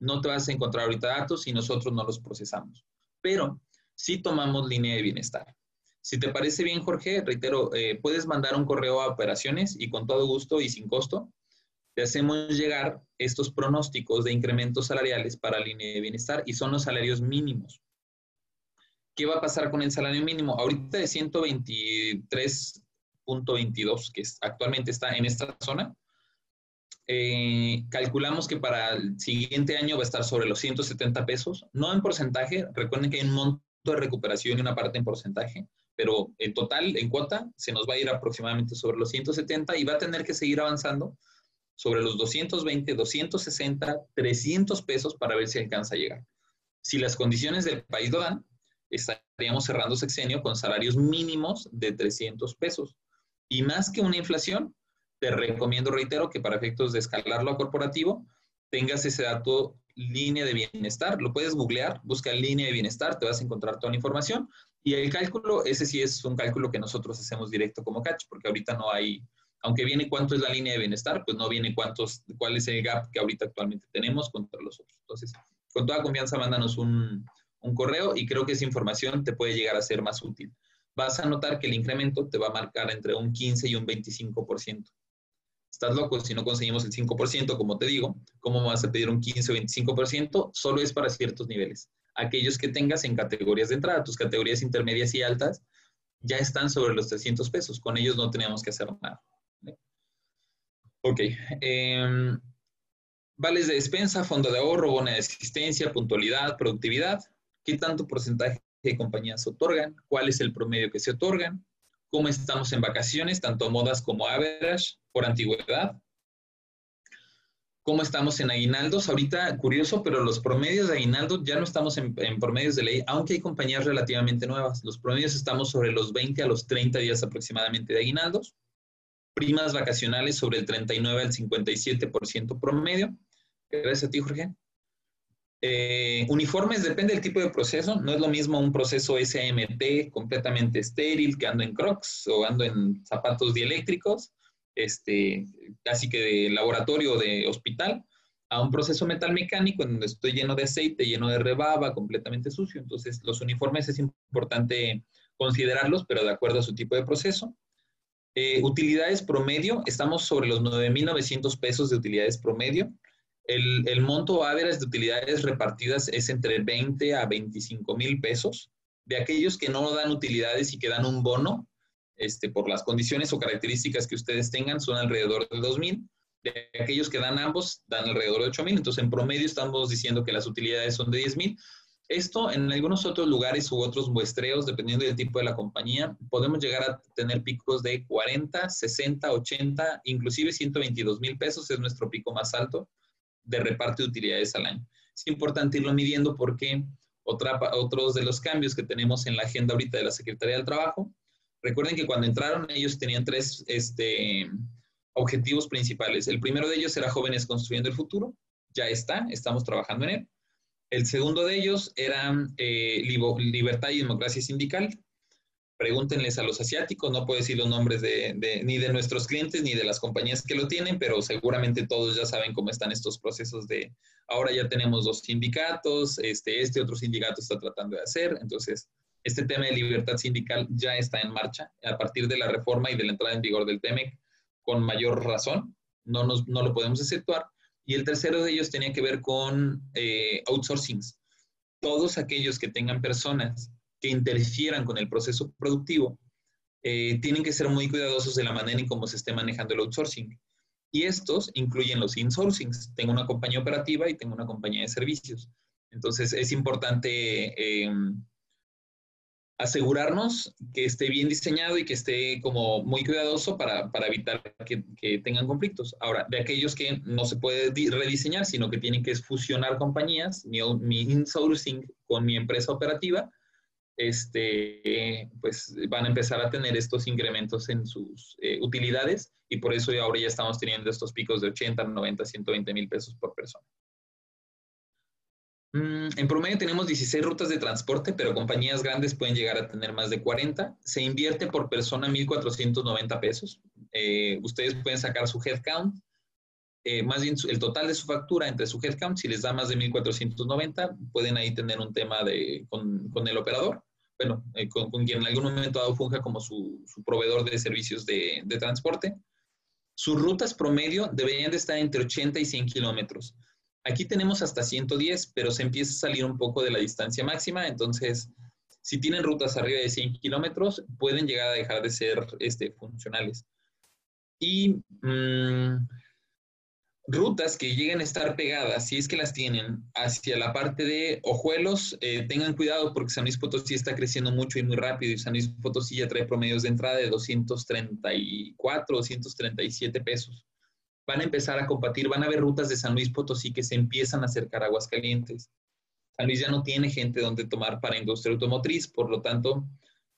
no te vas a encontrar ahorita datos si nosotros no los procesamos. Pero sí tomamos línea de bienestar. Si te parece bien, Jorge, reitero, eh, puedes mandar un correo a operaciones y con todo gusto y sin costo te hacemos llegar estos pronósticos de incrementos salariales para línea de bienestar y son los salarios mínimos. ¿Qué va a pasar con el salario mínimo? Ahorita de 123.22, que actualmente está en esta zona, eh, calculamos que para el siguiente año va a estar sobre los 170 pesos, no en porcentaje, recuerden que hay un monto de recuperación y una parte en porcentaje, pero en total, en cuota, se nos va a ir aproximadamente sobre los 170 y va a tener que seguir avanzando sobre los 220, 260, 300 pesos para ver si alcanza a llegar. Si las condiciones del país lo dan, estaríamos cerrando sexenio con salarios mínimos de 300 pesos. Y más que una inflación, te recomiendo, reitero, que para efectos de escalarlo a corporativo, tengas ese dato línea de bienestar. Lo puedes googlear, busca línea de bienestar, te vas a encontrar toda la información. Y el cálculo, ese sí es un cálculo que nosotros hacemos directo como catch, porque ahorita no hay, aunque viene cuánto es la línea de bienestar, pues no viene cuántos, cuál es el gap que ahorita actualmente tenemos contra los otros. Entonces, con toda confianza, mándanos un, un correo y creo que esa información te puede llegar a ser más útil. Vas a notar que el incremento te va a marcar entre un 15 y un 25% estás loco si no conseguimos el 5%, como te digo, ¿cómo vas a pedir un 15 o 25%? Solo es para ciertos niveles. Aquellos que tengas en categorías de entrada, tus categorías intermedias y altas, ya están sobre los 300 pesos. Con ellos no tenemos que hacer nada. Ok. Em, vales de despensa, fondo de ahorro, bono de asistencia, puntualidad, productividad. ¿Qué tanto porcentaje de compañías otorgan? ¿Cuál es el promedio que se otorgan? Cómo estamos en vacaciones, tanto modas como average por antigüedad, cómo estamos en aguinaldos. Ahorita, curioso, pero los promedios de aguinaldos ya no estamos en, promedios de ley, aunque hay compañías relativamente nuevas. Los promedios estamos sobre los 20 a los 30 días aproximadamente de aguinaldos. Primas vacacionales sobre el 39 al 57% promedio. Gracias a ti, Jorge. Eh, uniformes depende del tipo de proceso. No es lo mismo un proceso SMT completamente estéril que ando en crocs o ando en zapatos dieléctricos, este, casi que de laboratorio o de hospital, a un proceso metal mecánico en donde estoy lleno de aceite, lleno de rebaba, completamente sucio. Entonces, los uniformes es importante considerarlos, pero de acuerdo a su tipo de proceso. Eh, utilidades promedio, estamos sobre los 9.900 pesos de utilidades promedio el, el monto average de utilidades repartidas es entre 20 a 25 mil pesos. De aquellos que no dan utilidades y que dan un bono, este, por las condiciones o características que ustedes tengan, son alrededor de 2 mil. De aquellos que dan ambos, dan alrededor de 8 mil. Entonces, en promedio estamos diciendo que las utilidades son de 10 mil. Esto en algunos otros lugares u otros muestreos, dependiendo del tipo de la compañía, podemos llegar a tener picos de 40, 60, 80, inclusive 122 mil pesos es nuestro pico más alto de reparto de utilidades al año. Es importante irlo midiendo porque otra, otros de los cambios que tenemos en la agenda ahorita de la Secretaría del Trabajo, recuerden que cuando entraron ellos tenían tres este, objetivos principales. El primero de ellos era Jóvenes Construyendo el Futuro, ya está, estamos trabajando en él. El segundo de ellos era eh, libertad y democracia sindical. Pregúntenles a los asiáticos, no puedo decir los nombres de, ni de nuestros clientes ni de las compañías que lo tienen, pero seguramente todos ya saben cómo están estos procesos de, ahora ya tenemos dos sindicatos, este, este otro sindicato está tratando de hacer, entonces este tema de libertad sindical ya está en marcha a partir de la reforma y de la entrada en vigor del TEMEC con mayor razón, no, nos, no lo podemos exceptuar. Y el tercero de ellos tenía que ver con eh, outsourcings. Todos aquellos que tengan personas que interfieran con el proceso productivo eh, tienen que ser muy cuidadosos de la manera en cómo se esté manejando el outsourcing. Y estos incluyen los insourcings. Tengo una compañía operativa y tengo una compañía de servicios. Entonces es importante em, asegurarnos que esté bien diseñado y que esté como muy cuidadoso para, para evitar que, tengan conflictos. Ahora, de aquellos que no se puede rediseñar, sino que tienen que fusionar compañías, mi insourcing con mi empresa operativa, este, pues van a empezar a tener estos incrementos en sus eh, utilidades y por eso ahora ya estamos teniendo estos picos de 80, 90, 120 mil pesos por persona. Mm, en promedio tenemos 16 rutas de transporte, pero compañías grandes pueden llegar a tener más de 40. Se invierte por persona 1.490 pesos. Eh, ustedes pueden sacar su headcount, eh, más bien el total de su factura entre su headcount, si les da más de 1.490, pueden ahí tener un tema de, con el operador, bueno, eh, con, quien en algún momento dado funja como su, su proveedor de servicios de, de transporte. Sus rutas promedio deberían de estar entre 80 y 100 kilómetros. Aquí tenemos hasta 110, pero se empieza a salir un poco de la distancia máxima, entonces si tienen rutas arriba de 100 kilómetros, pueden llegar a dejar de ser este, funcionales. Y mm, rutas que lleguen a estar pegadas, si es que las tienen, hacia la parte de Ojuelos, eh, tengan cuidado porque San Luis Potosí está creciendo mucho y muy rápido y San Luis Potosí ya trae promedios de entrada de 234, 237 pesos van a empezar a compartir, van a haber rutas de San Luis Potosí que se empiezan a acercar a Aguascalientes. San Luis ya no tiene gente donde tomar para industria automotriz, por lo tanto,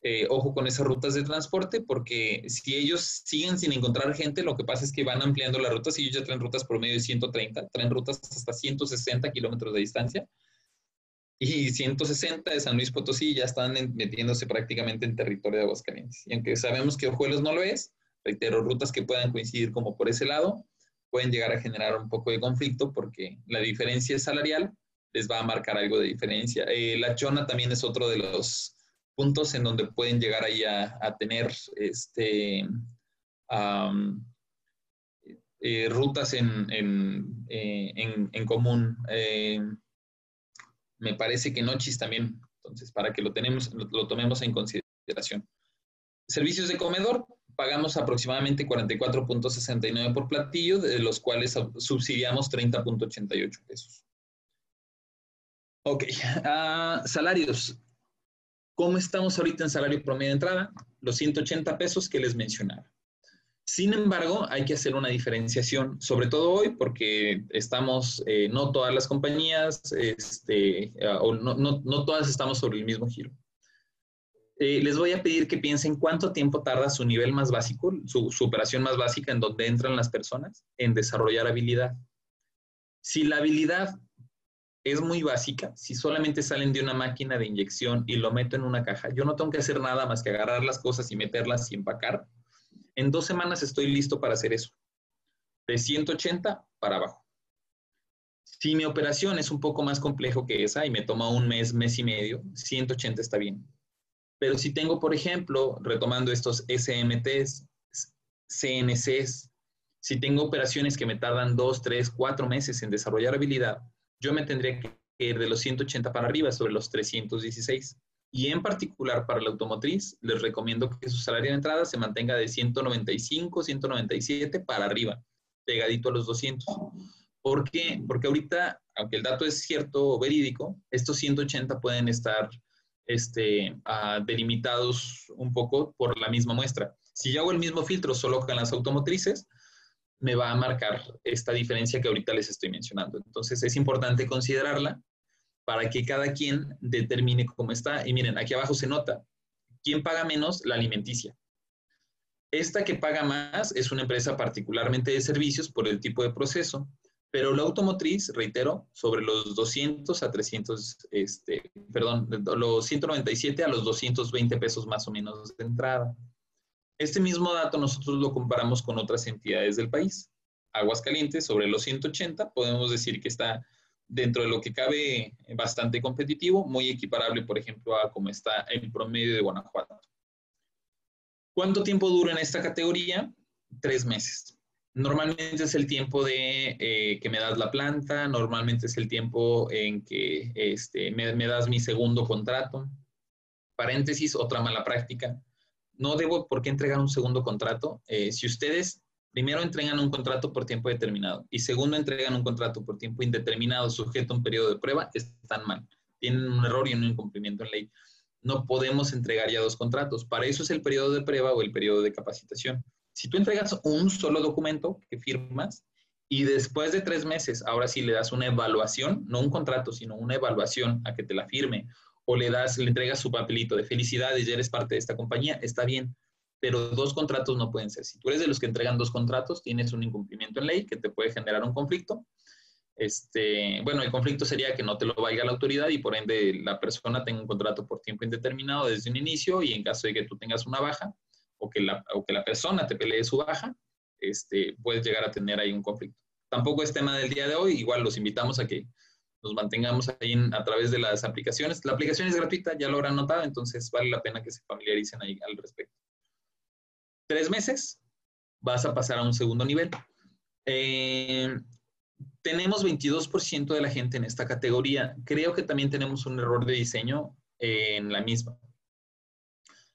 eh, ojo con esas rutas de transporte, porque si ellos siguen sin encontrar gente, lo que pasa es que van ampliando las rutas y ellos ya traen rutas por medio de 130, traen rutas hasta 160 kilómetros de distancia. Y 160 de San Luis Potosí ya están metiéndose prácticamente en territorio de Aguascalientes. Y aunque sabemos que Ojuelos no lo es, reitero, rutas que puedan coincidir como por ese lado, pueden llegar a generar un poco de conflicto porque la diferencia salarial les va a marcar algo de diferencia. Eh, la chona también es otro de los puntos en donde pueden llegar ahí a, tener este, eh, rutas en, en, eh, en común. me parece que Nochis también, entonces, para que lo, tenemos, lo tomemos en consideración. Servicios de comedor, pagamos aproximadamente 44.69 por platillo, de los cuales subsidiamos 30.88 pesos. Ok, uh, salarios. ¿Cómo estamos ahorita en salario promedio de entrada? Los 180 pesos que les mencionaba. Sin embargo, hay que hacer una diferenciación, sobre todo hoy, porque estamos, eh, no todas las compañías, este, uh, o no, no, no todas estamos sobre el mismo giro. Eh, les voy a pedir que piensen cuánto tiempo tarda su nivel más básico, su, operación más básica en donde entran las personas, en desarrollar habilidad. Si la habilidad es muy básica, si solamente salen de una máquina de inyección y lo meto en una caja, yo no tengo que hacer nada más que agarrar las cosas y meterlas y empacar. En dos semanas estoy listo para hacer eso. De 180 para abajo. Si mi operación es un poco más complejo que esa y me toma un mes, mes y medio, 180 está bien. Pero si tengo, por ejemplo, retomando estos SMTs, CNCs, si tengo operaciones que me tardan dos, tres, cuatro meses en desarrollar habilidad, yo me tendría que ir de los 180 para arriba sobre los 316. Y en particular para la automotriz, les recomiendo que su salario de entrada se mantenga de 195, 197 para arriba, pegadito a los 200. ¿Por qué? Porque ahorita, aunque el dato es cierto o verídico, estos 180 pueden estar este, delimitados un poco por la misma muestra. Si yo hago el mismo filtro solo con las automotrices, me va a marcar esta diferencia que ahorita les estoy mencionando. Entonces es importante considerarla para que cada quien determine cómo está. Y miren, aquí abajo se nota, ¿quién paga menos? La alimenticia. Esta que paga más es una empresa particularmente de servicios por el tipo de proceso. Pero la automotriz, reitero, sobre los 200 a 300, este, perdón, los 197 a los 220 pesos más o menos de entrada. Este mismo dato nosotros lo comparamos con otras entidades del país. Aguascalientes, sobre los 180, podemos decir que está dentro de lo que cabe bastante competitivo, muy equiparable, por ejemplo, a como está el promedio de Guanajuato. ¿Cuánto tiempo dura en esta categoría? Tres meses. Normalmente es el tiempo de eh, que me das la planta, normalmente es el tiempo en que este, me, das mi segundo contrato. Paréntesis, otra mala práctica. No debo por qué entregar un segundo contrato. Eh, si ustedes primero entregan un contrato por tiempo determinado y segundo entregan un contrato por tiempo indeterminado sujeto a un periodo de prueba, están mal. Tienen un error y un incumplimiento en ley. No podemos entregar ya dos contratos. Para eso es el periodo de prueba o el periodo de capacitación. Si tú entregas un solo documento que firmas y después de tres meses, ahora sí le das una evaluación, no un contrato, sino una evaluación a que te la firme o le das, le entregas su papelito de felicidades, ya eres parte de esta compañía, está bien, pero dos contratos no pueden ser. Si tú eres de los que entregan dos contratos, tienes un incumplimiento en ley que te puede generar un conflicto. Este, bueno, el conflicto sería que no te lo vaya la autoridad y por ende la persona tenga un contrato por tiempo indeterminado desde un inicio y en caso de que tú tengas una baja, o que la, que la persona te pelee su baja, este, puedes llegar a tener ahí un conflicto. Tampoco es tema del día de hoy, igual los invitamos a que nos mantengamos ahí a través de las aplicaciones. La aplicación es gratuita, ya lo habrán notado, entonces vale la pena que se familiaricen ahí al respecto. Tres meses, vas a pasar a un segundo nivel. Eh, tenemos 22% de la gente en esta categoría. Creo que también tenemos un error de diseño en la misma.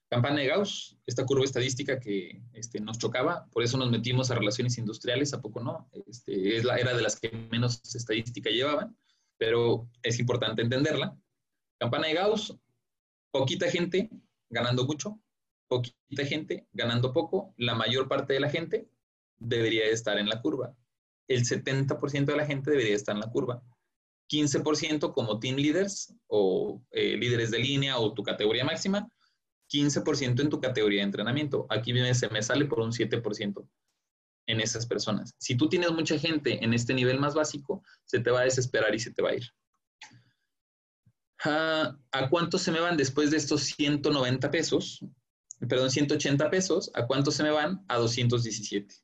Campana de Gauss, esta curva estadística que este, nos chocaba, por eso nos metimos a relaciones industriales, ¿a poco no? Este, es la, era de las que menos estadística llevaban, pero es importante entenderla. Campana de Gauss, poquita gente ganando mucho, poquita gente ganando poco, la mayor parte de la gente debería estar en la curva. El 70% de la gente debería estar en la curva. 15% como team leaders o eh, líderes de línea o tu categoría máxima, 15% en tu categoría de entrenamiento. Aquí se me sale por un 7% en esas personas. Si tú tienes mucha gente en este nivel más básico, se te va a desesperar y se te va a ir. Ah, ¿A cuánto se me van después de estos 190 pesos? Perdón, 180 pesos. ¿A cuánto se me van? A 217.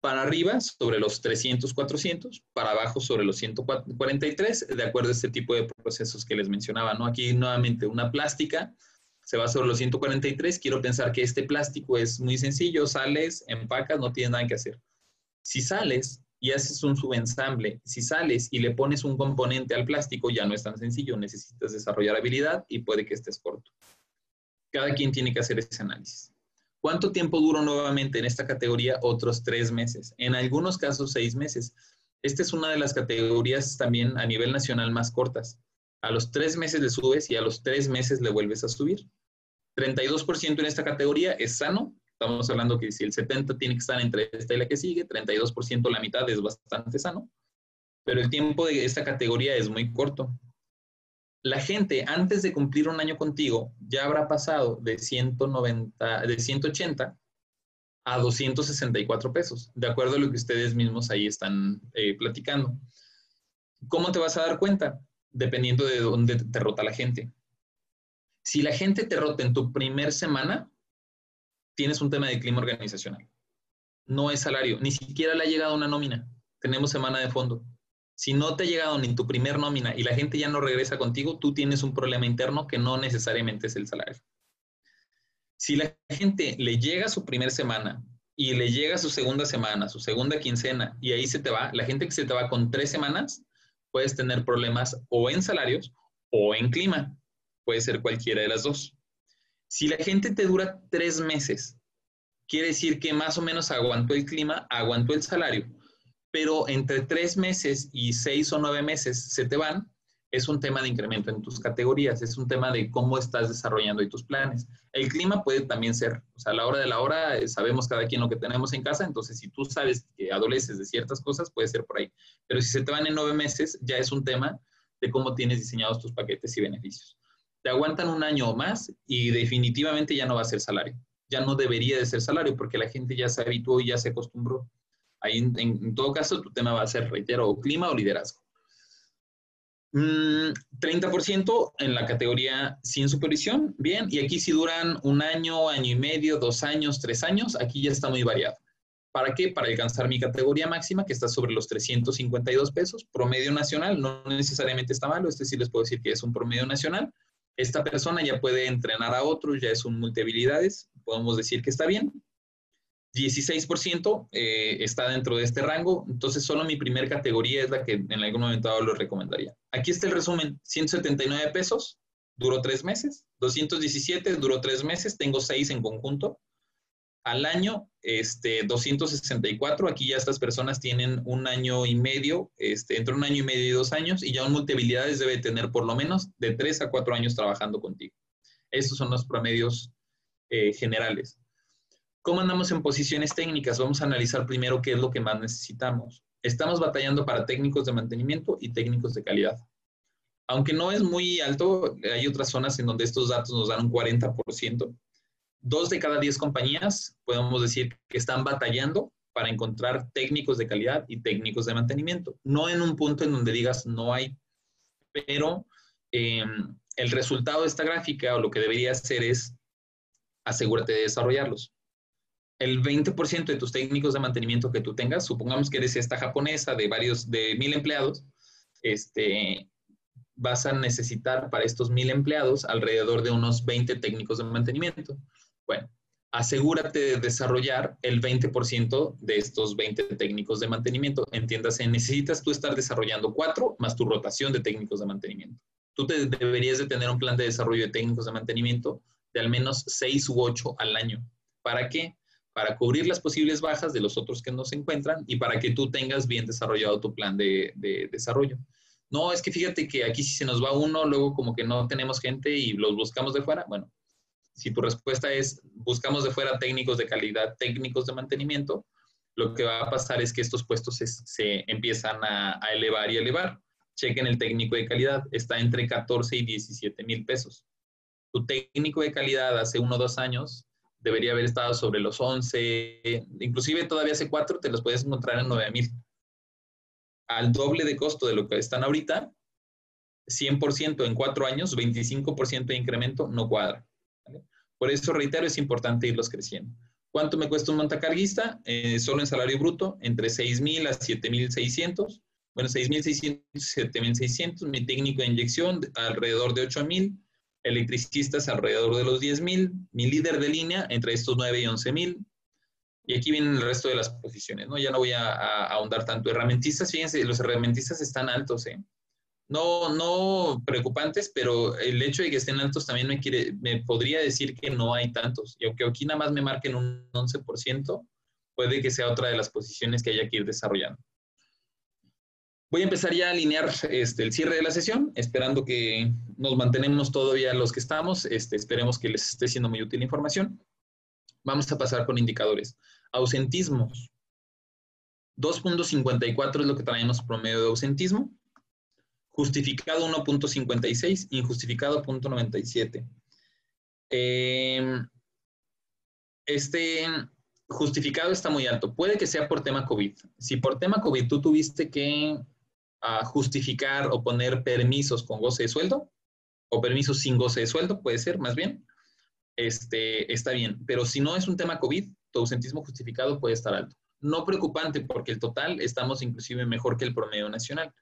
Para arriba, sobre los 300, 400. Para abajo, sobre los 143, de acuerdo a este tipo de procesos que les mencionaba. ¿no? Aquí nuevamente una plástica se va sobre los 143. Quiero pensar que este plástico es muy sencillo, sales, empacas, no tienes nada que hacer. Si sales y haces un subensamble, si sales y le pones un componente al plástico, ya no es tan sencillo, necesitas desarrollar habilidad y puede que estés corto. Cada quien tiene que hacer ese análisis. ¿Cuánto tiempo duro nuevamente en esta categoría? Otros tres meses. En algunos casos, seis meses. Esta es una de las categorías también a nivel nacional más cortas. A los tres meses le subes y a los tres meses le vuelves a subir. 32% en esta categoría es sano. Estamos hablando que si el 70 tiene que estar entre esta y la que sigue, 32% la mitad es bastante sano. Pero el tiempo de esta categoría es muy corto. La gente antes de cumplir un año contigo ya habrá pasado de 190, de 180 a 264 pesos, de acuerdo a lo que ustedes mismos ahí están eh, platicando. ¿Cómo te vas a dar cuenta? Dependiendo de dónde te rota la gente. Si la gente te rota en tu primer semana, tienes un tema de clima organizacional. No es salario, ni siquiera le ha llegado una nómina. Tenemos semana de fondo. Si no te ha llegado ni tu primer nómina y la gente ya no regresa contigo, tú tienes un problema interno que no necesariamente es el salario. Si la gente le llega su primer semana y le llega su segunda semana, su segunda quincena, y ahí se te va, la gente que se te va con tres semanas, puedes tener problemas o en salarios o en clima. Puede ser cualquiera de las dos. Si la gente te dura tres meses, quiere decir que más o menos aguantó el clima, aguantó el salario, pero entre tres meses y seis o nueve meses se te van, es un tema de incremento en tus categorías, es un tema de cómo estás desarrollando y tus planes. El clima puede también ser, o sea, a la hora de la hora eh, sabemos cada quien lo que tenemos en casa, entonces si tú sabes que adoleces de ciertas cosas, puede ser por ahí. Pero si se te van en nueve meses, ya es un tema de cómo tienes diseñados tus paquetes y beneficios. Te aguantan un año o más y definitivamente ya no va a ser salario. Ya no debería de ser salario porque la gente ya se habituó y ya se acostumbró. Ahí, en, todo caso, tu tema va a ser, reitero, clima o liderazgo. 30% mm, en la categoría sin supervisión, bien, y aquí si duran un año, año y medio, dos años, tres años, aquí ya está muy variado. ¿Para qué? Para alcanzar mi categoría máxima, que está sobre los 352 pesos, promedio nacional, no necesariamente está malo, este sí les puedo decir que es un promedio nacional. Esta persona ya puede entrenar a otros, ya es un multihabilidades, podemos decir que está bien. 16% eh, está dentro de este rango, entonces solo mi primer categoría es la que en algún momento lo recomendaría. Aquí está el resumen, 179 pesos, duró tres meses, 217 duró tres meses, tengo seis en conjunto, al año, este, 264, aquí ya estas personas tienen un año y medio, este, entre un año y medio y dos años, y ya un multihabilidades debe tener por lo menos de tres a cuatro años trabajando contigo. Estos son los promedios eh, generales. ¿Cómo andamos en posiciones técnicas? Vamos a analizar primero qué es lo que más necesitamos. Estamos batallando para técnicos de mantenimiento y técnicos de calidad. Aunque no es muy alto, hay otras zonas en donde estos datos nos dan un 40% dos de cada diez compañías podemos decir que están batallando para encontrar técnicos de calidad y técnicos de mantenimiento. No en un punto en donde digas no hay, pero em, el resultado de esta gráfica o lo que debería hacer es asegúrate de desarrollarlos. El 20% de tus técnicos de mantenimiento que tú tengas, supongamos que eres esta japonesa de varios, de mil empleados, este, vas a necesitar para estos mil empleados alrededor de unos 20 técnicos de mantenimiento. Bueno, asegúrate de desarrollar el 20% de estos 20 técnicos de mantenimiento. Entiéndase, necesitas tú estar desarrollando cuatro más tu rotación de técnicos de mantenimiento. Tú te deberías de tener un plan de desarrollo de técnicos de mantenimiento de al menos seis u ocho al año. ¿Para qué? Para cubrir las posibles bajas de los otros que no se encuentran y para que tú tengas bien desarrollado tu plan de, de desarrollo. No, es que fíjate que aquí si se nos va uno, luego como que no tenemos gente y los buscamos de fuera. Bueno, si tu respuesta es buscamos de fuera técnicos de calidad, técnicos de mantenimiento, lo que va a pasar es que estos puestos se, empiezan a, elevar y elevar. Chequen el técnico de calidad, está entre 14 y 17 mil pesos. Tu técnico de calidad hace uno o dos años debería haber estado sobre los 11, inclusive todavía hace cuatro te los puedes encontrar en 9 mil. Al doble de costo de lo que están ahorita, 100% en cuatro años, 25% de incremento no cuadra. Por eso, reitero, es importante irlos creciendo. ¿Cuánto me cuesta un montacarguista? Eh, solo en salario bruto, entre 6.000 a 7.600. Bueno, 6.600, 7.600. Mi técnico de inyección, alrededor de 8.000. Electricistas, alrededor de los 10.000. Mi líder de línea, entre estos 9 y 11.000. Y aquí vienen el resto de las posiciones, ¿no? Ya no voy a, ahondar tanto. Herramientistas, fíjense, los herramientistas están altos, ¿eh? no, no preocupantes, pero el hecho de que estén altos también me, quiere, me podría decir que no hay tantos. Y aunque aquí nada más me marquen un 11%, puede que sea otra de las posiciones que haya que ir desarrollando. Voy a empezar ya a alinear este, el cierre de la sesión, esperando que nos mantenemos todavía los que estamos. Este, esperemos que les esté siendo muy útil la información. Vamos a pasar con indicadores. Ausentismos. 2.54 es lo que traemos promedio de ausentismo justificado 1.56, injustificado 0.97. Em, este justificado está muy alto. Puede que sea por tema COVID. Si por tema COVID tú tuviste que ah, justificar o poner permisos con goce de sueldo, o permisos sin goce de sueldo, puede ser más bien, este, está bien. Pero si no es un tema COVID, tu ausentismo justificado puede estar alto. No preocupante porque el total estamos inclusive mejor que el promedio nacional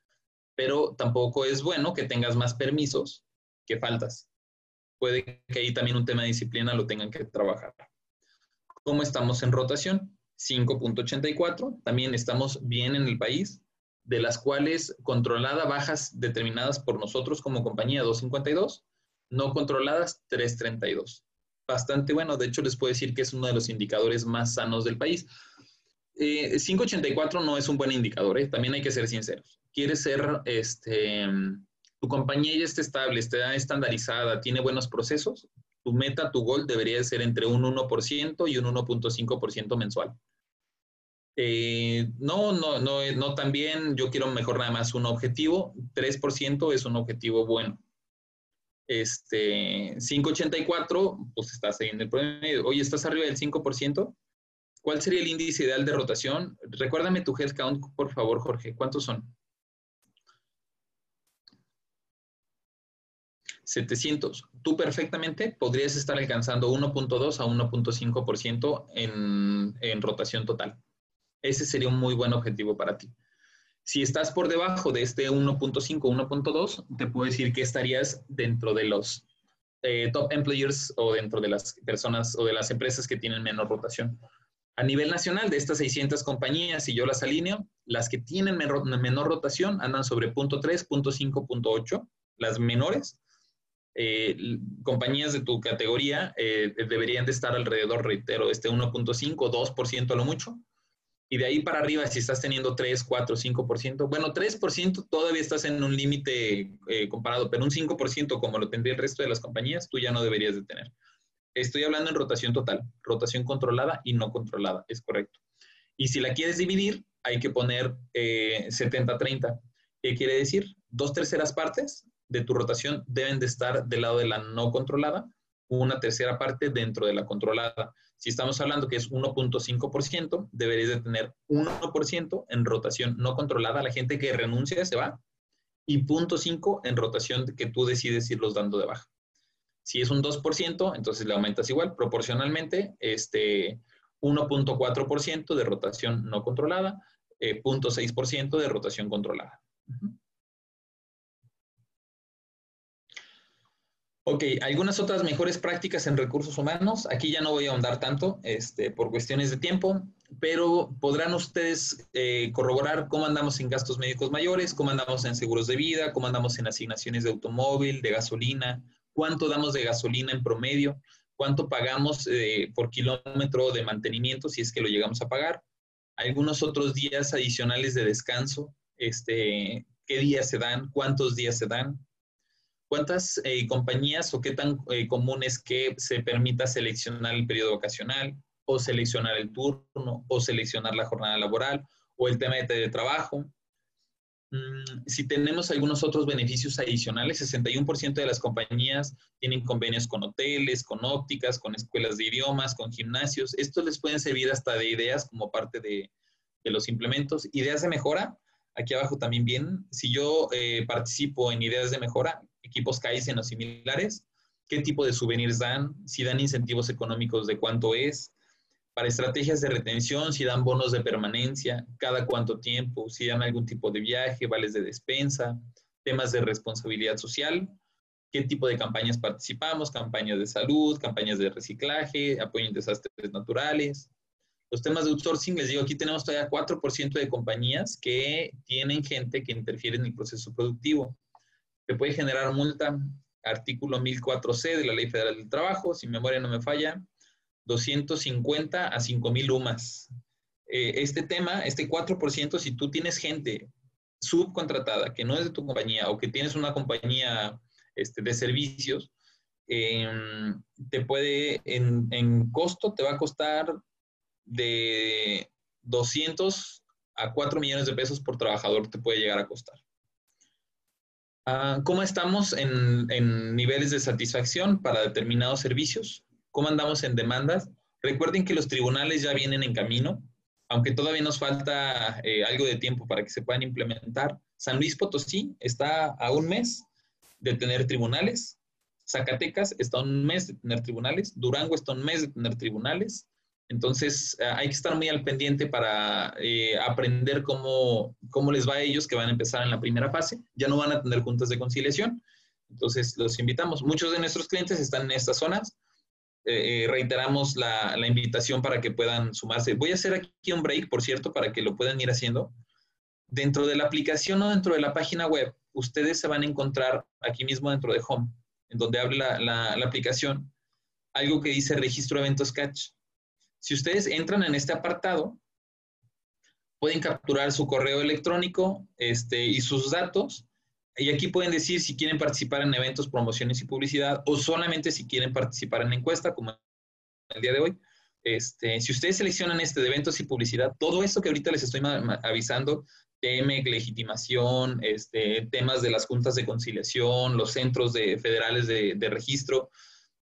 pero tampoco es bueno que tengas más permisos que faltas. Puede que ahí también un tema de disciplina lo tengan que trabajar. ¿Cómo estamos en rotación? 5.84, también estamos bien en el país, de las cuales controlada bajas determinadas por nosotros como compañía 252, no controladas 332. Bastante bueno, de hecho les puedo decir que es uno de los indicadores más sanos del país. 584 eh, no es un buen indicador, ¿eh? también hay que ser sinceros quieres ser, este, tu compañía ya está estable, está estandarizada, tiene buenos procesos, tu meta, tu gol debería ser entre un 1% y un 1.5% mensual. Eh, no, no, no, no también, yo quiero mejor nada más un objetivo, 3% es un objetivo bueno. Este, 584, pues estás ahí en el promedio. Oye, ¿estás arriba del 5%? ¿Cuál sería el índice ideal de rotación? Recuérdame tu headcount, por favor, Jorge. ¿Cuántos son? 700. Tú perfectamente podrías estar alcanzando 1.2 a 1.5% en, en rotación total. Ese sería un muy buen objetivo para ti. Si estás por debajo de este 1.5, 1.2, te puedo decir que estarías dentro de los eh, top employers o dentro de las personas o de las empresas que tienen menor rotación. A nivel nacional, de estas 600 compañías, si yo las alineo, las que tienen menor, rotación andan sobre 0.3, 0.5, 0.8, las menores. Eh, compañías de tu categoría eh, deberían de estar alrededor, reitero, este 1.5, 2% a lo mucho. Y de ahí para arriba, si estás teniendo 3, 4, 5%, bueno, 3% todavía estás en un límite eh, comparado, pero un 5% como lo tendría el resto de las compañías, tú ya no deberías de tener. Estoy hablando en rotación total, rotación controlada y no controlada, es correcto. Y si la quieres dividir, hay que poner 70-30. Eh, ¿Qué quiere decir? Dos terceras partes de tu rotación deben de estar del lado de la no controlada, una tercera parte dentro de la controlada. Si estamos hablando que es 1.5%, deberías de tener 1% en rotación no controlada, la gente que renuncia se va, y 0.5 en rotación que tú decides irlos dando de baja. Si es un 2%, entonces le aumentas igual, proporcionalmente, este 1.4% de rotación no controlada, 0.6% eh, de rotación controlada. Ok, algunas otras mejores prácticas en recursos humanos. Aquí ya no voy a ahondar tanto este, por cuestiones de tiempo, pero podrán ustedes eh, corroborar cómo andamos en gastos médicos mayores, cómo andamos en seguros de vida, cómo andamos en asignaciones de automóvil, de gasolina, cuánto damos de gasolina en promedio, cuánto pagamos eh, por kilómetro de mantenimiento si es que lo llegamos a pagar, algunos otros días adicionales de descanso, este, qué días se dan, cuántos días se dan, ¿Cuántas eh, compañías o qué tan eh, común es que se permita seleccionar el periodo vacacional o seleccionar el turno o seleccionar la jornada laboral o el tema de teletrabajo? Mm, si tenemos algunos otros beneficios adicionales, 61% de las compañías tienen convenios con hoteles, con ópticas, con escuelas de idiomas, con gimnasios. Estos les pueden servir hasta de ideas como parte de, los implementos. Ideas de mejora, aquí abajo también bien. Si yo eh, participo en ideas de mejora, equipos Kaizen o similares, qué tipo de souvenirs dan, si dan incentivos económicos de cuánto es, para estrategias de retención, si dan bonos de permanencia, cada cuánto tiempo, si dan algún tipo de viaje, vales de despensa, temas de responsabilidad social, qué tipo de campañas participamos, campañas de salud, campañas de reciclaje, apoyo en desastres naturales. Los temas de outsourcing, les digo, aquí tenemos todavía 4% de compañías que tienen gente que interfiere en el proceso productivo te puede generar multa, artículo 1004C de la Ley Federal del Trabajo, si memoria no me falla, 250 a 5000 UMAS. Eh, este tema, este 4%, si tú tienes gente subcontratada que no es de tu compañía o que tienes una compañía este, de servicios, em, te puede, en, en costo, te va a costar de 200 a 4 millones de pesos por trabajador, te puede llegar a costar. Ah, ¿Cómo estamos en, niveles de satisfacción para determinados servicios? ¿Cómo andamos en demandas? Recuerden que los tribunales ya vienen en camino, aunque todavía nos falta eh, algo de tiempo para que se puedan implementar. San Luis Potosí está a un mes de tener tribunales. Zacatecas está a un mes de tener tribunales. Durango está a un mes de tener tribunales. Entonces, eh, hay que estar muy al pendiente para eh, aprender cómo, cómo les va a ellos que van a empezar en la primera fase. Ya no van a tener juntas de conciliación. Entonces, los invitamos. Muchos de nuestros clientes están en estas zonas. Eh, reiteramos la, la, invitación para que puedan sumarse. Voy a hacer aquí un break, por cierto, para que lo puedan ir haciendo. Dentro de la aplicación o dentro de la página web, ustedes se van a encontrar aquí mismo dentro de Home, en donde habla la, la aplicación, algo que dice registro eventos catch si ustedes entran en este apartado, pueden capturar su correo electrónico este, y sus datos. Y aquí pueden decir si quieren participar en eventos, promociones y publicidad o solamente si quieren participar en la encuesta, como el día de hoy. Este, si ustedes seleccionan este de eventos y publicidad, todo esto que ahorita les estoy avisando, TEMEC, legitimación, este, temas de las juntas de conciliación, los centros de, federales de, de registro,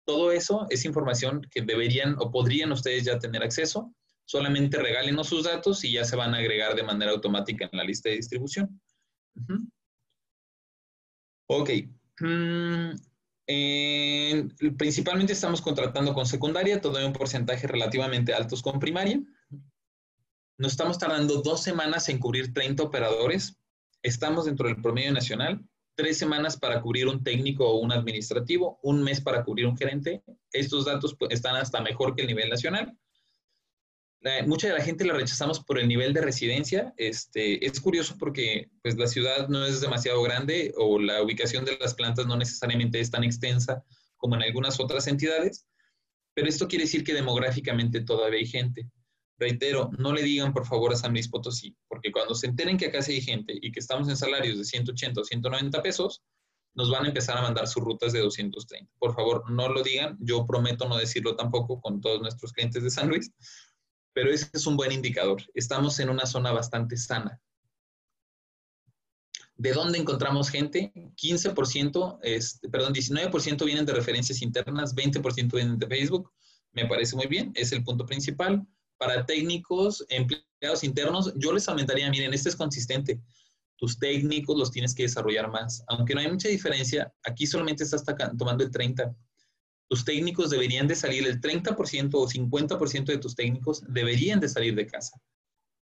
todo eso es información que deberían o podrían ustedes ya tener acceso. Solamente regálenos sus datos y ya se van a agregar de manera automática en la lista de distribución. Ok. Mm, principalmente estamos contratando con secundaria, todavía un porcentaje relativamente altos con primaria. Nos estamos tardando dos semanas en cubrir 30 operadores. Estamos dentro del promedio nacional. Tres semanas para cubrir un técnico o un administrativo, un mes para cubrir un gerente. Estos datos pues, están hasta mejor que el nivel nacional mucha de la gente la rechazamos por el nivel de residencia. Este, es curioso porque pues, la ciudad no es demasiado grande o la ubicación de las plantas no necesariamente es tan extensa como en algunas otras entidades, pero esto quiere decir que demográficamente todavía hay gente. Reitero, no le digan por favor a San Luis Potosí, porque cuando se enteren que acá sí hay gente y que estamos en salarios de 180 o 190 pesos, nos van a empezar a mandar sus rutas de 230. Por favor, no lo digan. Yo prometo no decirlo tampoco con todos nuestros clientes de San Luis, pero ese es un buen indicador. Estamos en una zona bastante sana. ¿De dónde encontramos gente? 15%, este, perdón, 19% vienen de referencias internas, 20% vienen de Facebook. Me parece muy bien, es el punto principal. Para técnicos, empleados internos, yo les aumentaría, miren, este es consistente. Tus técnicos los tienes que desarrollar más. Aunque no hay mucha diferencia, aquí solamente estás tomando el 30% tus técnicos deberían de salir, el 30% o 50% de tus técnicos deberían de salir de casa.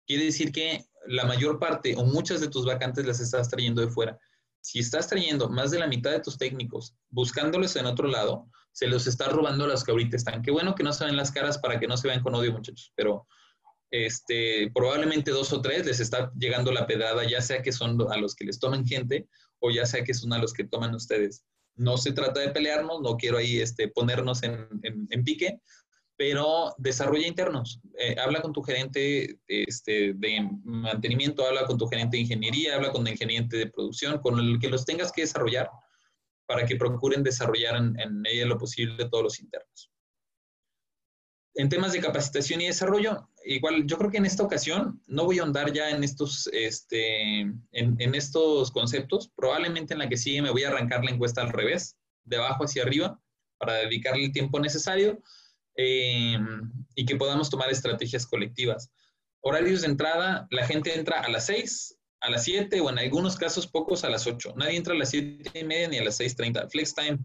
Quiere decir que la mayor parte o muchas de tus vacantes las estás trayendo de fuera. Si estás trayendo más de la mitad de tus técnicos buscándolos en otro lado, se los estás robando a los que ahorita están. Qué bueno que no se ven las caras para que no se vean con odio, muchachos, pero este, probablemente dos o tres les está llegando la pedrada, ya sea que son a los que les toman gente o ya sea que son a los que toman ustedes. No se trata de pelearnos, no quiero ahí este, ponernos en, en, pique, pero desarrolla internos. Eh, habla con tu gerente este, de mantenimiento, habla con tu gerente de ingeniería, habla con el gerente de producción, con el que los tengas que desarrollar para que procuren desarrollar en, en medida de lo posible todos los internos en temas de capacitación y desarrollo, igual yo creo que en esta ocasión no voy a ahondar ya en estos, este, en, estos conceptos. Probablemente en la que sigue me voy a arrancar la encuesta al revés, de abajo hacia arriba, para dedicarle el tiempo necesario eh, y que podamos tomar estrategias colectivas. Horarios de entrada, la gente entra a las 6, a las 7 o en algunos casos pocos a las 8. Nadie entra a las 7 y media ni a las 6.30. Flex time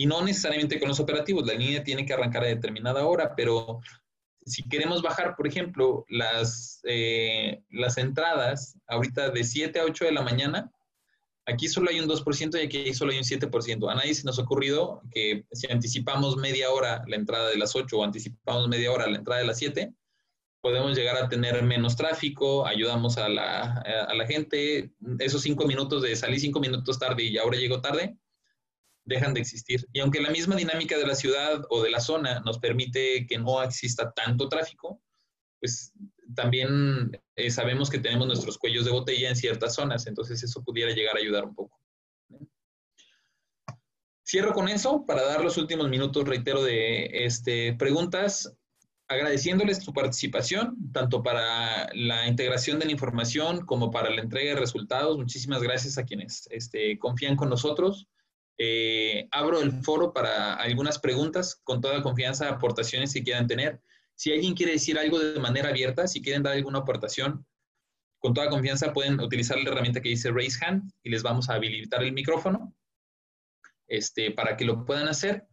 y no necesariamente con los operativos, la línea tiene que arrancar a determinada hora, pero si queremos bajar, por ejemplo, las, eh, las entradas ahorita de 7 a 8 de la mañana, aquí solo hay un 2% y aquí solo hay un 7%. A nadie se nos ha ocurrido que si anticipamos media hora la entrada de las 8 o anticipamos media hora la entrada de las 7, podemos llegar a tener menos tráfico, ayudamos a la, a la gente. Esos 5 minutos de salir 5 minutos tarde y ahora llego tarde, dejan de existir. Y aunque la misma dinámica de la ciudad o de la zona nos permite que no exista tanto tráfico, pues también eh, sabemos que tenemos nuestros cuellos de botella en ciertas zonas, entonces eso pudiera llegar a ayudar un poco. Cierro con eso para dar los últimos minutos, reitero, de este, preguntas, agradeciéndoles su participación, tanto para la integración de la información como para la entrega de resultados. Muchísimas gracias a quienes este, confían con nosotros. Eh, abro el foro para algunas preguntas, con toda confianza, aportaciones que quieran tener. Si alguien quiere decir algo de manera abierta, si quieren dar alguna aportación, con toda confianza pueden utilizar la herramienta que dice Raise Hand y les vamos a habilitar el micrófono este, para que lo puedan hacer.